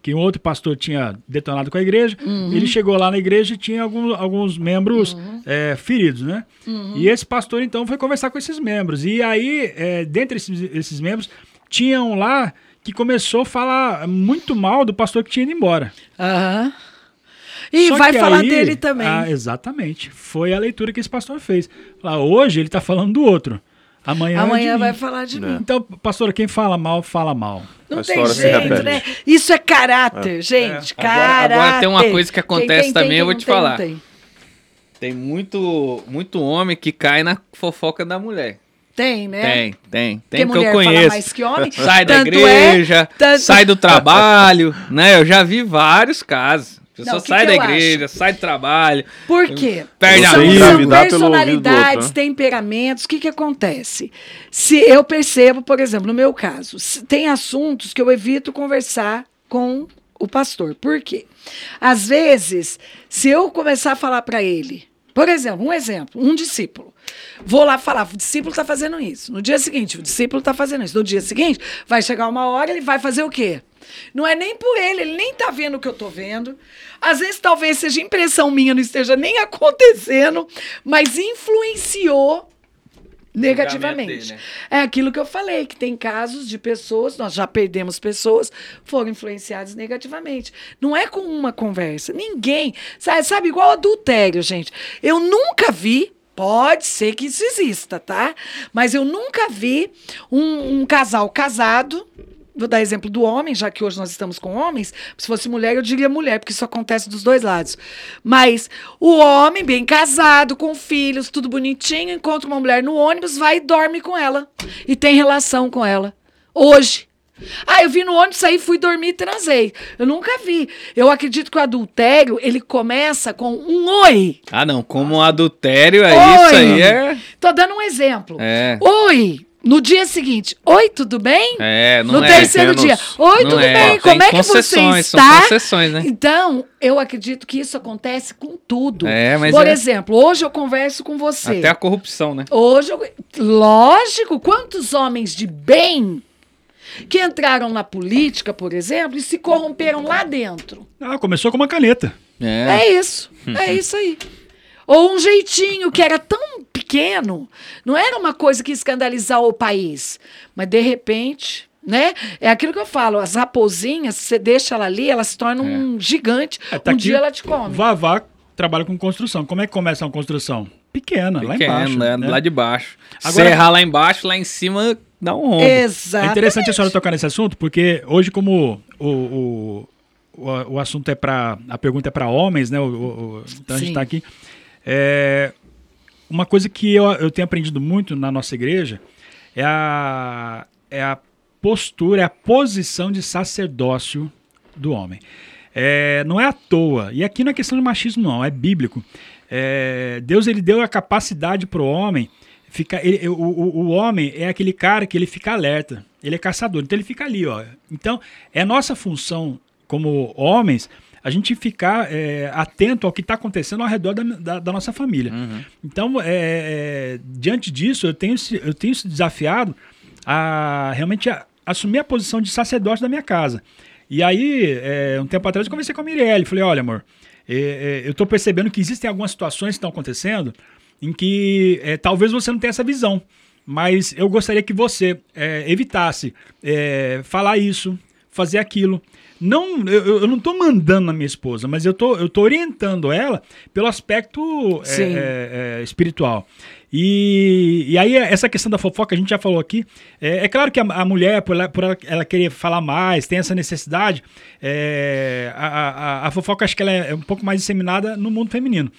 que um outro pastor tinha detonado com a igreja. Uhum. Ele chegou lá na igreja e tinha alguns, alguns membros é, feridos, né? Uhum. E esse pastor então foi conversar com esses membros. E aí, é, dentre esses, esses membros, tinha um lá que começou a falar muito mal do pastor que tinha ido embora. Aham. E Só vai falar aí- dele também. Ah, exatamente. Foi a leitura que esse pastor fez. Falar, hoje ele está falando do outro. Amanhã, é Amanhã mim." vai falar de mim. Então, pastor, quem fala mal, fala mal. Não A tem jeito, né? Isso é caráter, gente. Agora- Caráter. agora tem uma coisa que Quem acontece tem, também, tem, eu vou te tem, falar. tem. Tem muito, muito homem que cai na fofoca da mulher. Tem, né? Tem, tem. Tem que eu mulher fala conheço. mais que homem. Sai da Tanto é- igreja, tanto- sai do trabalho, né? Eu já vi vários casos. A pessoa Não, que sai que da igreja, sai do trabalho. Por quê? Perde a vida. são do outro, personalidades, né? temperamentos. O que, que acontece? Se eu percebo, por exemplo, no meu caso, se- tem assuntos que eu evito conversar com o pastor. Por quê? Às vezes, se eu começar a falar para ele, por exemplo, um exemplo, um discípulo. Vou lá falar, o discípulo está fazendo isso. No dia seguinte, o discípulo está fazendo isso. No dia seguinte, vai chegar uma hora, ele vai fazer o quê? Não é nem por ele, ele nem tá vendo o que eu tô vendo. Às vezes talvez seja impressão minha, não esteja nem acontecendo, mas influenciou negativamente. dele, né? É aquilo que eu falei, que tem casos de pessoas, nós já perdemos pessoas, foram influenciadas negativamente. Não é com uma conversa. Ninguém. Sabe, sabe igual adultério, gente. Eu nunca vi. Pode ser que isso exista, tá? Mas eu nunca vi um, um casal casado. Vou dar exemplo do homem, já que hoje nós estamos com homens. Se fosse mulher, eu diria mulher, porque isso acontece dos dois lados. Mas o homem, bem casado, com filhos, tudo bonitinho, encontra uma mulher no ônibus, vai e dorme com ela. E tem relação com ela. Hoje. Ah, eu vi no ônibus aí, fui dormir e transei. Eu nunca vi. Eu acredito que o adultério, ele começa com um oi. Ah, não. Como um adultério, é Oi. isso aí é. Tô dando um exemplo. É. Oi, No dia seguinte, oi, tudo bem? É, não no é. terceiro dia, oi, Não tudo é. bem? Tem Como é que você concessões, são está? concessões, né? Então, eu acredito que isso acontece com tudo. É, mas Por é- exemplo, hoje eu converso com você. Até a corrupção, né? Hoje, eu... lógico, quantos homens de bem que entraram na política, por exemplo, e se corromperam lá dentro? Ah, começou com uma caneta. É. É isso, é isso aí. Ou um jeitinho que era tão pequeno, não era uma coisa que ia escandalizar o país, mas de repente, né? É aquilo que eu falo, as raposinhas, você deixa ela ali, ela se torna um gigante, É, tá um dia ela te come. Vavá trabalha com construção. Como é que começa uma construção? Pequena, lá Pequeno, embaixo. né? né? Lá de baixo. Agora- Serrar lá embaixo, lá em cima dá um rombo. Exato. É interessante a senhora tocar nesse assunto, porque hoje, como o, o, o, o assunto é para. A pergunta é para homens, né? O, o- o- então a gente está aqui. É, uma coisa que eu, eu tenho aprendido muito na nossa igreja é a, é a postura, é a posição de sacerdócio do homem. É, não é à toa. E aqui não é questão de machismo, não, é bíblico. É, Deus ele deu a capacidade para o homem. Ficar, ele- o, o, o homem é aquele cara que ele fica alerta, ele é caçador, então ele fica ali. Ó. Então, é nossa função como homens a gente ficar é, atento ao que está acontecendo ao redor da, da- da nossa família. Então, é, é, diante disso, eu tenho, se- eu tenho se desafiado a realmente a- assumir a posição de sacerdócio da minha casa. E aí, é, um tempo atrás, eu conversei com a Mirelle. Falei: olha, amor, é, eu estou percebendo que existem algumas situações que estão acontecendo em que talvez você não tenha essa visão. Mas eu gostaria que você é, evitasse é, falar isso, fazer aquilo. Não, eu, eu- não estou mandando na minha esposa, mas eu tô, eu tô orientando ela pelo aspecto é, é, é, espiritual. E, e aí, essa questão da fofoca, a gente já falou aqui. É, é claro que a, a mulher, por ela, por ela- ela querer falar mais, tem essa necessidade, é, a, a- a fofoca acho que ela é um pouco mais disseminada no mundo feminino.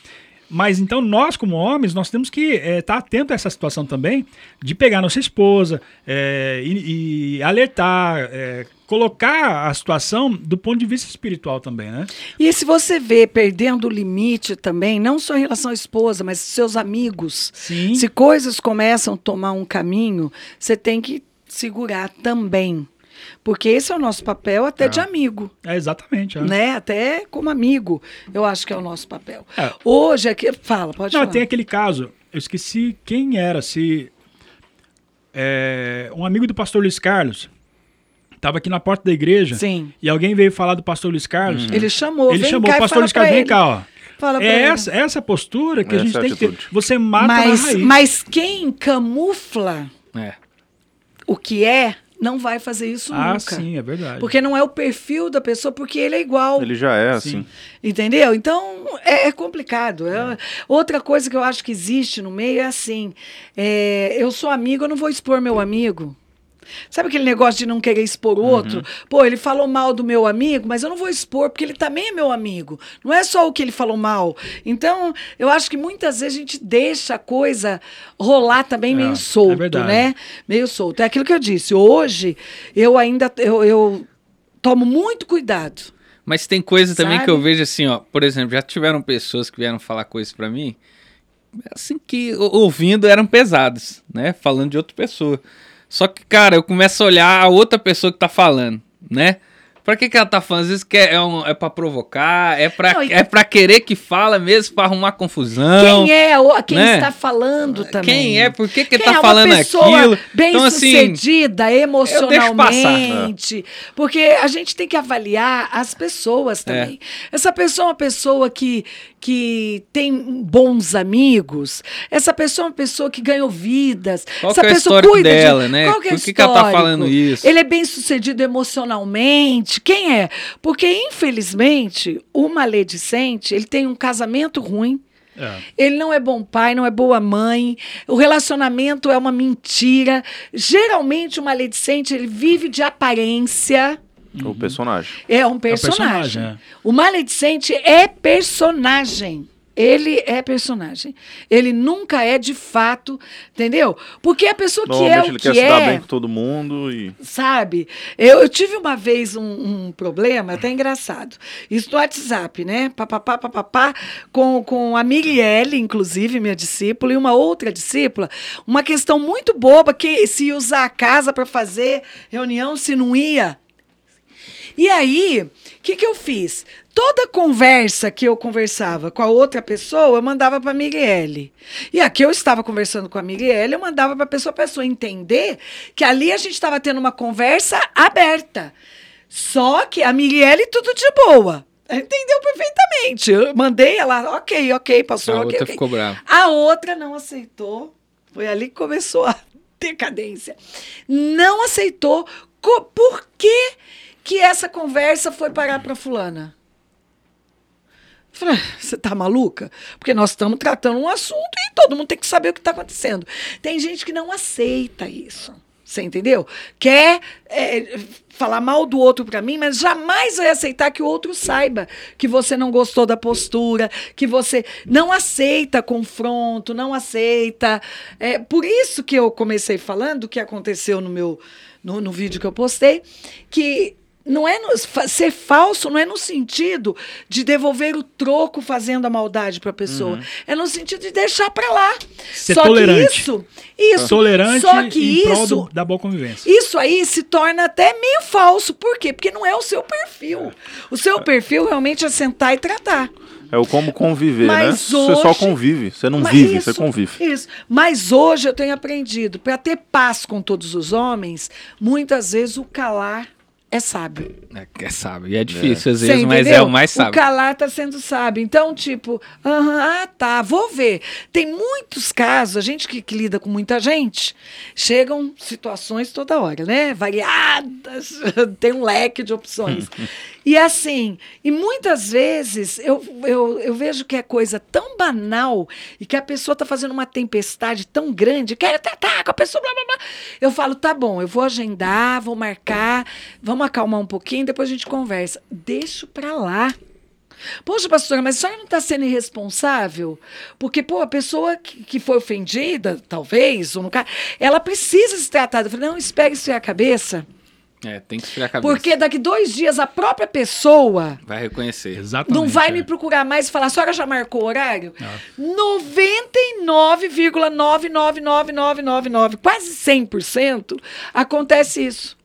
Mas então nós, como homens, nós temos que estar atento a essa situação também, de pegar nossa esposa é, e, e alertar, é, colocar a situação do ponto de vista espiritual também, né? E se você vê perdendo o limite também, não só em relação à esposa, mas seus amigos, Sim. se coisas começam a tomar um caminho, você tem que segurar também. Porque esse é o nosso papel até de amigo. É exatamente. é. Né? Até como amigo, eu acho que é o nosso papel. É. Hoje aqui. Fala, pode Não, falar. tem aquele caso, eu esqueci quem era, se. é, um amigo do pastor Luiz Carlos estava aqui na porta da igreja Sim. e alguém veio falar do pastor Luiz Carlos. Ele chamou, Ele vem chamou cá o pastor Luiz Carlos, vem cá, ó. Fala É ele. essa, essa postura que a Essa gente é a tem que ter. Você mata na Mas, raiz. mas quem camufla É. o que é, não vai fazer isso ah, nunca. sim, é verdade. Porque não é o perfil da pessoa, porque ele é igual. Ele já é Sim. assim. Entendeu? Então é, é complicado. É- Outra coisa que eu acho que existe no meio é assim: é, eu sou amigo, eu não vou expor meu amigo. Sabe aquele negócio de não querer expor o outro? Pô, ele falou mal do meu amigo, mas eu não vou expor, porque ele também é meu amigo. Não é só o que ele falou mal. Então, eu acho que muitas vezes a gente deixa a coisa rolar também É, meio é solto, verdade. né? Meio solto. É aquilo que eu disse. Hoje, eu ainda eu, eu tomo muito cuidado. Mas tem coisa também Sabe? que eu vejo assim, ó. Por exemplo, já tiveram pessoas que vieram falar coisas pra mim, assim que ouvindo eram pesadas, né? Falando de outra pessoa. Só que, cara, eu começo a olhar a outra pessoa que tá falando, né? Pra que, que ela tá falando? Às vezes que é, é, um, é pra provocar, é pra, Não, e- é pra querer que fala mesmo, pra arrumar confusão. Quem é o- quem né? está falando também? Quem é? Por que, que Quem tá é uma falando pessoa aquilo? bem então, assim, sucedida emocionalmente. passar. Porque a gente tem que avaliar as pessoas também. Essa pessoa é uma pessoa que, que tem bons amigos. Essa pessoa é uma pessoa que ganhou vidas. Qual Essa que é pessoa histórico cuida dela, de... né? Qual que é o Por que que ela tá histórico? falando isso? Ele é bem sucedido emocionalmente. Quem é? Porque, infelizmente, o maledicente, ele tem um casamento ruim. É. Ele não é bom pai, não é boa mãe. O relacionamento é uma mentira. Geralmente o maledicente ele vive de aparência. O personagem. É um personagem. personagem, é. O maledicente é personagem. Ele é personagem. Ele nunca é de fato, entendeu? Porque a pessoa que é o ele que quer se dar é, bem com todo mundo e. sabe? Eu, eu tive uma vez um, um problema, até engraçado. Isso no WhatsApp, né? Papapá, papapá, com, com a Mirielle, inclusive, minha discípula, e uma outra discípula. Uma questão muito boba, que se ia usar a casa para fazer reunião, se não ia. E aí, o que, que eu fiz? Toda conversa que eu conversava com a outra pessoa, eu mandava para a Mirielle. E aqui eu estava conversando com a Mirielle, eu mandava para a pessoa, a pessoa entender que ali a gente estava tendo uma conversa aberta. Só que a Mirielle, tudo de boa. Entendeu perfeitamente. Eu mandei ela, ok, ok, passou, A ok, outra ok. ficou brava. A outra não aceitou. Foi ali que começou a decadência. Não aceitou. Co- Por que, que essa conversa foi parar para fulana? Falei, "Ah, você tá maluca? Porque nós estamos tratando um assunto e todo mundo tem que saber o que está acontecendo. Tem gente que não aceita isso. Você entendeu? Quer é, falar mal do outro para mim, mas jamais vai aceitar que o outro saiba que você não gostou da postura, que você não aceita confronto, não aceita. É por isso que eu comecei falando o que aconteceu no meu no, no vídeo que eu postei, que não é no- ser falso não é no sentido de devolver o troco fazendo a maldade para a pessoa. É no sentido de deixar para lá. Ser Só tolerante. que isso, isso. Tolerante Só que em prol isso, do- da boa convivência. isso aí se torna até meio falso. Por quê? Porque não é o seu perfil. O seu perfil realmente é sentar e tratar. É o como conviver, né? Mas Você só hoje- convive, você não vive, isso, você convive. Isso. Mas hoje eu tenho aprendido, para ter paz com todos os homens, muitas vezes o calar é sábio. É, é sábio. E é difícil às Você vezes, mas é o mais O sábio. calar tá sendo sábio. Então, tipo, aham, ah, tá, vou ver. Tem muitos casos, a gente que, que lida com muita gente, chegam situações toda hora, né? Variadas, tem um leque de opções. e assim, e muitas vezes eu, eu, eu vejo que é coisa tão banal e que a pessoa tá fazendo uma tempestade tão grande, quer tratar com a pessoa, blá, blá, blá. Eu falo, tá bom, eu vou agendar, vou marcar, vamos acalmar um pouquinho, depois a gente conversa. Deixo pra lá. Poxa, pastora, mas a senhora não está sendo irresponsável? Porque, pô, a pessoa que, que foi ofendida, talvez, ou no caso, ela precisa se tratar. Eu falei, não, espere esfriar a cabeça. É, tem que esfriar a cabeça. Porque daqui dois dias a própria pessoa Vai reconhecer. Exatamente. não vai é. me procurar mais e falar, a senhora já marcou o horário? Ah. 99,99999, quase 100%, acontece isso.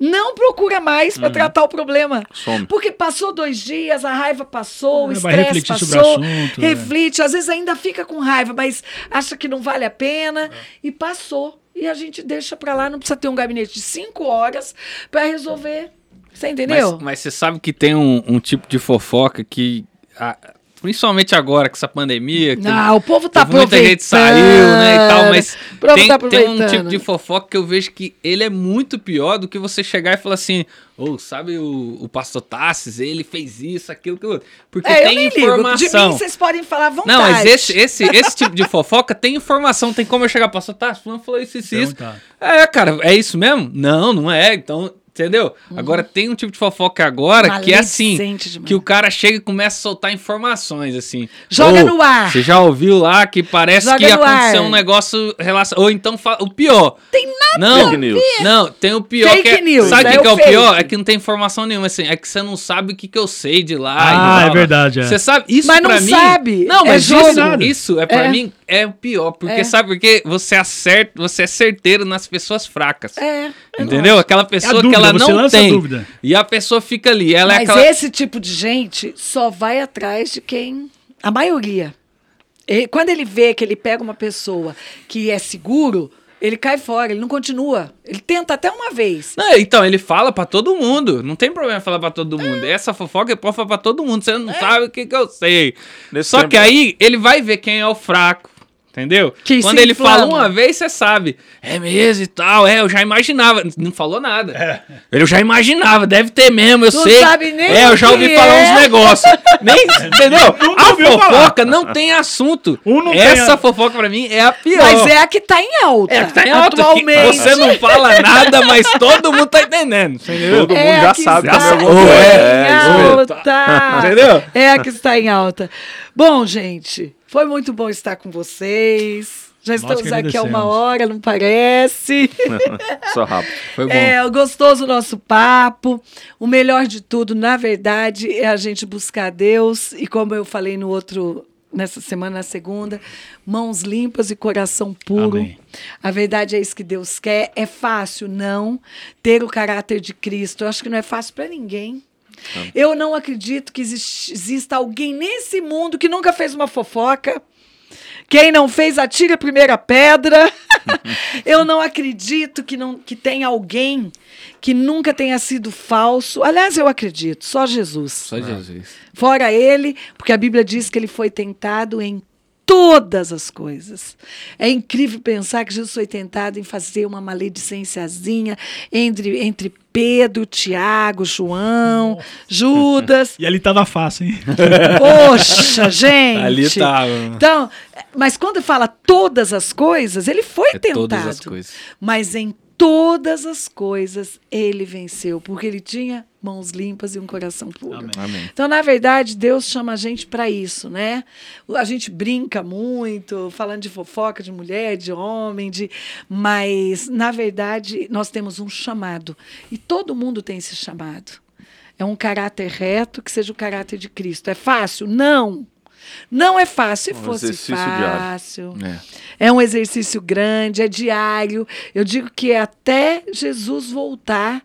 Não procura mais Uhum. para tratar o problema. Some. Porque passou dois dias, a raiva passou, o É, vai estresse passou, o assunto, né? reflete, às vezes ainda fica com raiva, mas acha que não vale a pena É. e passou. E a gente deixa para lá, não precisa ter um gabinete de cinco horas para resolver. Você entendeu? Mas, mas você sabe que tem um, um tipo de fofoca que. ah, principalmente agora com essa pandemia. que Não, o povo tá teve muita gente aproveitando. saiu, né, e tal, mas O povo tem, tá tem um aproveitando. tipo de fofoca que eu vejo que ele é muito pior do que você chegar e falar assim, ou sabe o, o pastor Tassis, ele fez isso, aquilo, aquilo. outro." Porque É, tem nem ligo. De informação. mim vocês podem falar à vontade. Não, mas esse, esse, esse tipo de fofoca tem informação, tem como eu chegar, pastor Tassis, fulano falou isso, isso, Então isso. tá. É, cara, é isso mesmo? Não, não é. Então, entendeu? Agora tem um tipo de fofoca agora que é assim, demais. que o cara chega e começa a soltar informações assim. Joga Ou, no ar. Você já ouviu lá que parece Joga que aconteceu ar. um negócio relação ou então o pior. Tem nada Não, Fake news. não, tem o pior Fake que é, news, Sabe o é que, é o pior? É que não tem informação nenhuma assim, é que você não sabe o que que eu sei de lá. Ah, e é verdade, é. Você sabe isso Mas não pra mim? sabe, Não, é mas jogo. isso, isso é pra É. mim é o pior, porque É. sabe por quê? Você acerta, você é certeiro nas pessoas fracas. É. eu Entendeu? Aquela É pessoa dúvida, que ela não a tem. dúvida. E a pessoa fica ali. Ela é Mas aquela. esse tipo de gente só vai atrás de quem. A maioria. E quando ele vê que ele pega uma pessoa que é seguro, ele cai fora, ele não continua. Ele tenta até uma vez. Não, então, ele fala pra todo mundo. Não tem problema falar pra todo mundo. Essa fofoca ele pode falar pra todo mundo. Você não sabe o que, que eu sei. Nesse Só tempo- que aí ele vai ver quem é o fraco. Entendeu? Que Quando se ele inflama. fala uma vez, você sabe. É mesmo e tal, é, eu já imaginava. Não falou nada. Eu já imaginava, deve ter mesmo, eu Não sei. sabe nem é, eu já ouvi que falar é. uns negócios. Nem, entendeu? Nunca A ouviu falar. fofoca não tem assunto. Um não tem Essa a- fofoca pra mim é a pior. Mas é a que tá em alta. É, que tá em alta. que Atualmente. Você não fala nada, mas todo mundo tá entendendo. Entendeu? Todo É mundo a já sabe alguma coisa. é, É, alta. Entendeu? É a que está em alta. Bom, gente, foi muito bom estar com vocês. Já estamos aqui há uma hora, não parece? Só rápido. Foi bom. É, o gostoso nosso papo. O melhor de tudo, na verdade, é a gente buscar Deus. E como eu falei no outro, nessa semana, na segunda, mãos limpas e coração puro. Amém. A verdade é isso que Deus quer. É fácil, não, ter o caráter de Cristo. Eu acho que não é fácil para ninguém. Eu não acredito que existe- exista alguém nesse mundo que nunca fez uma fofoca. Quem não fez, atire a primeira pedra. Eu não acredito que, não, que tenha alguém que nunca tenha sido falso. Aliás, eu acredito, só Jesus. Só Jesus. Fora ele, porque a Bíblia diz que ele foi tentado em todas as coisas. É incrível pensar que Jesus foi tentado em fazer uma maledicênciazinha entre, entre Pedro, Tiago, João, Judas. E ali tava fácil, hein? Poxa, gente! Ali tava. Então, mas quando fala todas as coisas, ele foi É tentado. todas as coisas. Mas em todas as coisas ele venceu, porque ele tinha mãos limpas e um coração puro. Amém. Amém. Então, na verdade, Deus chama a gente para isso, né? A gente brinca muito, falando de fofoca de mulher, de homem, de mas na verdade nós temos um chamado e todo mundo tem esse chamado. É um caráter reto que seja o caráter de Cristo. É fácil? Não. Não é fácil. Se Um fosse exercício diário. fácil, É. é um exercício grande, é diário. Eu digo que é até Jesus voltar,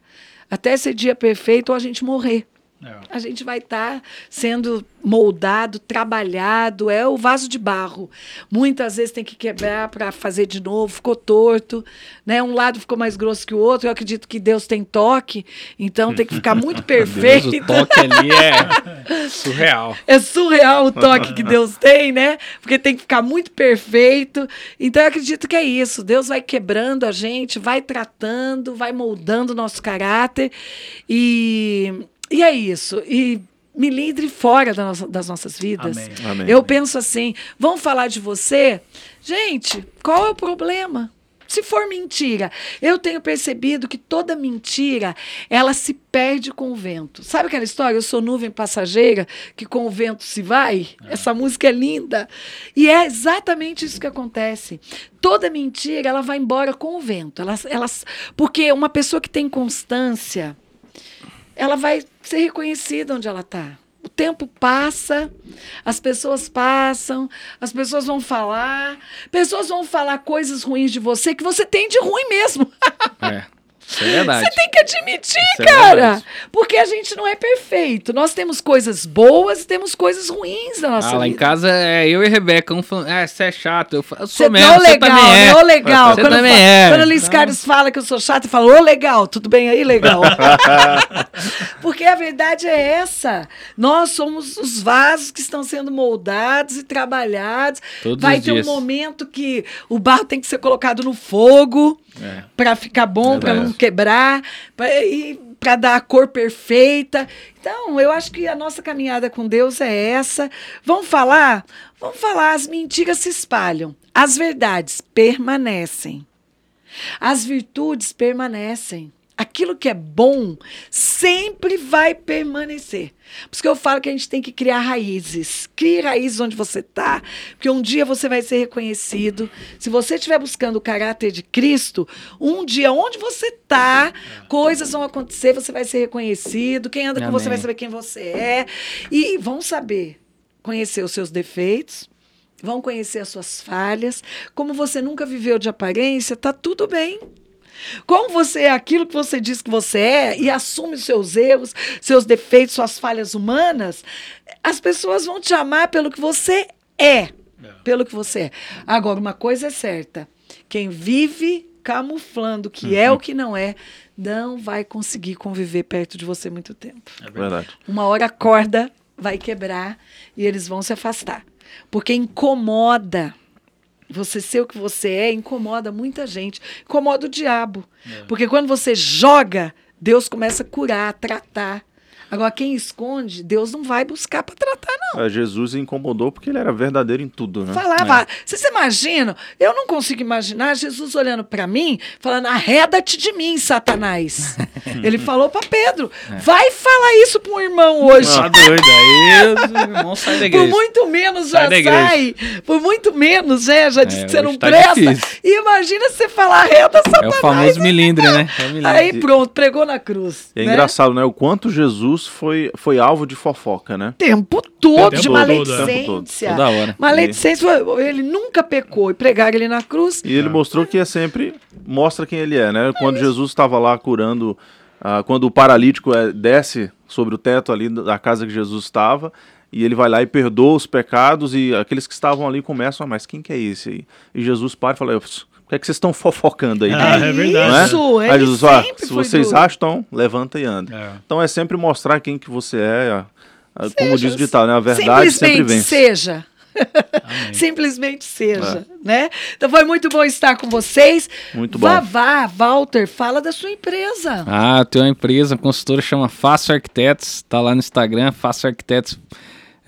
até esse dia perfeito, ou a gente morrer. É. A gente vai estar sendo moldado, trabalhado, é o vaso de barro. Muitas vezes tem que quebrar para fazer de novo, ficou torto, né? Um lado ficou mais grosso que o outro. Eu acredito que Deus tem toque, então tem que ficar muito Deus, perfeito. o toque ali é surreal. É surreal o toque que Deus tem, né? Porque tem que ficar muito perfeito. Então eu acredito que é isso. Deus vai quebrando a gente, vai tratando, vai moldando o nosso caráter. E, e é isso. E me livre fora da nossa- das nossas vidas. Amém. Amém. Eu penso assim: vamos falar de você? Gente, qual é o problema? Se for mentira, eu tenho percebido que toda mentira ela se perde com o vento. Sabe aquela história? Eu sou nuvem passageira que com o vento se vai. Essa música é linda e é exatamente isso que acontece. Toda mentira ela vai embora com o vento. Ela, ela, porque uma pessoa que tem constância, ela vai ser reconhecida onde ela está. O tempo passa, as pessoas passam, as pessoas vão falar, pessoas vão falar coisas ruins de você que você tem de ruim mesmo. É. Isso é verdade. Você tem que admitir, Isso é cara. verdade. porque a gente não é perfeito. Nós temos coisas boas e temos coisas ruins na nossa Ah, lá em vida. casa é eu e Rebeca, um falando, ah, você é chato. Eu, falo, eu sou Você mesmo, não você legal, também é. né? Ô, legal. Você quando também é. Quando a Liz Carlos fala que eu sou chata, eu falo, ô, legal, tudo bem aí, legal. Porque a verdade é essa. Nós somos os vasos que estão sendo moldados e trabalhados. Todos Vai ter dias. um momento que o barro tem que ser colocado no fogo É. para ficar bom, para não. Quebrar, para dar a cor perfeita. Então, eu acho que a nossa caminhada com Deus é essa. Vamos falar? Vamos falar, as mentiras se espalham, as verdades permanecem. As virtudes permanecem. Aquilo que é bom sempre vai permanecer. Por isso que eu falo que a gente tem que criar raízes. Crie raízes onde você está, porque um dia você vai ser reconhecido. Se você estiver buscando o caráter de Cristo, um dia onde você está, coisas vão acontecer, você vai ser reconhecido. Quem anda com você Amém. vai saber quem você é. E vão saber conhecer os seus defeitos, vão conhecer as suas falhas. Como você nunca viveu de aparência, tá tudo bem. Como você é aquilo que você diz que você é e assume os seus erros, seus defeitos, suas falhas humanas, as pessoas vão te amar pelo que você é. Pelo que você é. Agora, uma coisa é certa: quem vive camuflando o que é o que não é, não vai conseguir conviver perto de você muito tempo. Verdade. Uma hora a corda vai quebrar e eles vão se afastar. Porque incomoda. Você ser o que você é, incomoda muita gente. Incomoda o diabo. É. Porque quando você joga, Deus começa a curar, a tratar. Agora, quem esconde, Deus não vai buscar para tratar, não. É, Jesus incomodou porque ele era verdadeiro em tudo, né? Falava. É. Vocês imaginam? Eu não consigo imaginar Jesus olhando para mim, falando: arreda-te de mim, Satanás. ele falou para Pedro: é. vai falar isso para um irmão hoje. Tá doido. Aí o irmão sai da igreja. Por muito menos já sai. sai. Por muito menos, né? Já disse é, que você não tá presta. Difícil. E imagina você falar arreda Satanás. É o famoso milindre, né? É milindre. Aí pronto, pregou na cruz. é né? engraçado, né? O quanto Jesus foi, foi alvo de fofoca, né? Tempo todo, tempo de maledicência. Toda hora. Maledicência, ele nunca pecou. E pregaram ele na cruz. E ele mostrou que é sempre, mostra quem ele é, né? Quando Jesus estava lá curando, uh, quando o paralítico é, desce sobre o teto ali da casa que Jesus estava, e ele vai lá e perdoa os pecados, e aqueles que estavam ali começam, ah, mas quem que é esse aí? E Jesus para e fala, que, é que vocês estão fofocando aí? Ah, é verdade. Isso, é? Aí Jesus fala, se vocês acham, levanta e anda. É. Então é sempre mostrar quem que você é, seja, como diz o ditado, né? A verdade sempre vence. seja. Simplesmente seja, é. né? Então foi muito bom estar com vocês. Muito bom. Vavá, Walter, fala da sua empresa. Ah, tem uma empresa, consultora chama Fácil Arquitetos, tá lá no Instagram, Fácil Arquitetos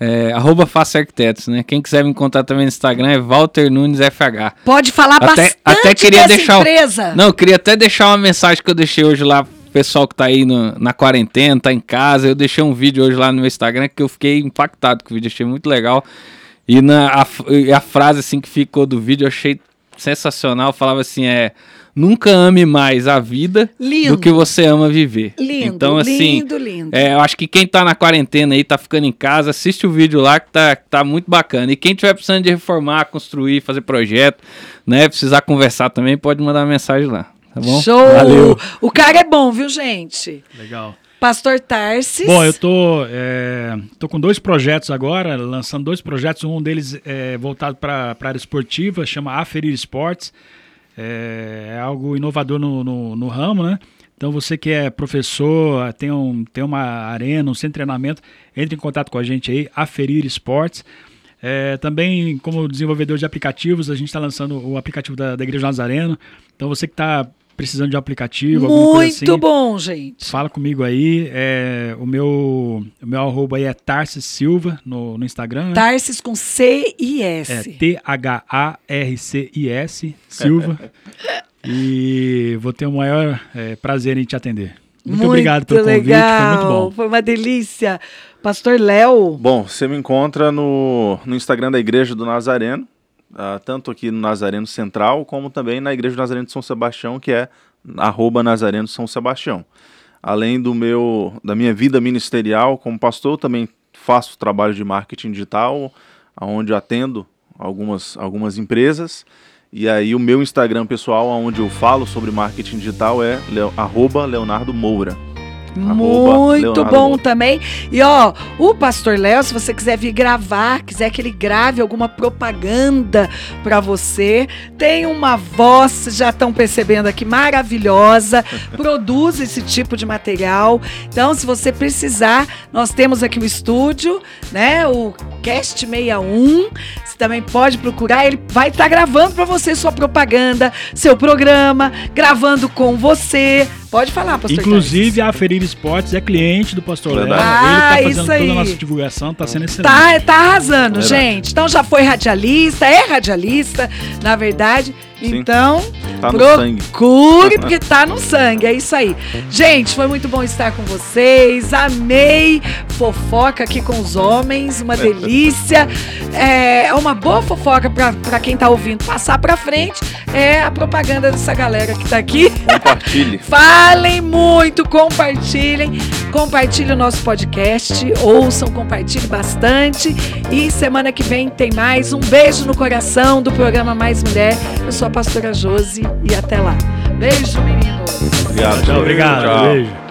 é, arroba Faça Arquitetos, né? Quem quiser me encontrar também no Instagram é Walter Nunes FH. Pode falar até, bastante até queria deixar empresa. Não, eu queria até deixar uma mensagem que eu deixei hoje lá pessoal que tá aí no, na quarentena, tá em casa. Eu deixei um vídeo hoje lá no meu Instagram que eu fiquei impactado com o vídeo, achei muito legal. E na, a, a frase assim que ficou do vídeo eu achei sensacional. Falava assim: é nunca ame mais a vida lindo. do que você ama viver. Lindo, então, assim, lindo, lindo. É, eu acho que quem tá na quarentena aí, tá ficando em casa, assiste o vídeo lá que tá, tá muito bacana. E quem tiver precisando de reformar, construir, fazer projeto, né, precisar conversar também, pode mandar mensagem lá. Tá bom? Show! Valeu. O cara é bom, viu, gente? Legal. Pastor Tarsis. Bom, eu tô, é, tô com dois projetos agora, lançando dois projetos. Um deles é voltado para a área esportiva, chama Aferir Esportes. É, é algo inovador no, no, no, ramo, né? Então você que é professor, tem, um, tem uma arena, um centro de treinamento, entre em contato com a gente aí, Aferir Esportes. É, também, como desenvolvedor de aplicativos, a gente está lançando o aplicativo da, da Igreja Nazareno. Então você que está precisando de um aplicativo, Muito assim, bom, gente. Fala comigo aí. É, o, meu, o meu arroba aí é Tarsis Silva no, no Instagram. Né? Tarsis com C-I-S. É T-H-A-R-C-I-S, Silva. e vou ter o maior é, prazer em te atender. Muito, muito obrigado pelo legal. convite, foi muito bom. Foi uma delícia. Pastor Léo. Bom, você me encontra no, no Instagram da Igreja do Nazareno, uh, tanto aqui no Nazareno Central, como também na Igreja do Nazareno de São Sebastião, que é arroba Nazareno São Sebastião. Além do meu, da minha vida ministerial como pastor, também faço trabalho de marketing digital, onde atendo algumas, algumas empresas. E aí o meu Instagram pessoal, onde eu falo sobre marketing digital, é arroba Leonardo Moura. Muito bom também. E ó, o Pastor Léo, se você quiser vir gravar, quiser que ele grave alguma propaganda para você, tem uma voz, já estão percebendo aqui, maravilhosa, produz esse tipo de material. Então, se você precisar, nós temos aqui o estúdio, né? O Cast 61. Você também pode procurar, ele vai estar tá gravando para você sua propaganda, seu programa, gravando com você. Pode falar, pastor. Inclusive, a Ferir Esportes é cliente do pastor Léo. Ah, ele tá fazendo toda a nossa divulgação, tá sendo excelente. Tá, tá arrasando, Verdade. gente. Então já foi radialista, é radialista, na verdade. Sim. Então, tá procure, porque tá no sangue. É isso aí. Gente, foi muito bom estar com vocês. Amei fofoca aqui com os homens. Uma delícia. É uma boa fofoca para quem tá ouvindo passar para frente. É a propaganda dessa galera que tá aqui. Compartilhe. Falem muito, compartilhem. Compartilhe o nosso podcast. Ouçam, compartilhe bastante. E semana que vem tem mais. Um beijo no coração do programa Mais Mulher. Eu sou a pastora Josi e até lá. Beijo, meninos. Obrigado. Tchau, obrigado. Tchau. Beijo.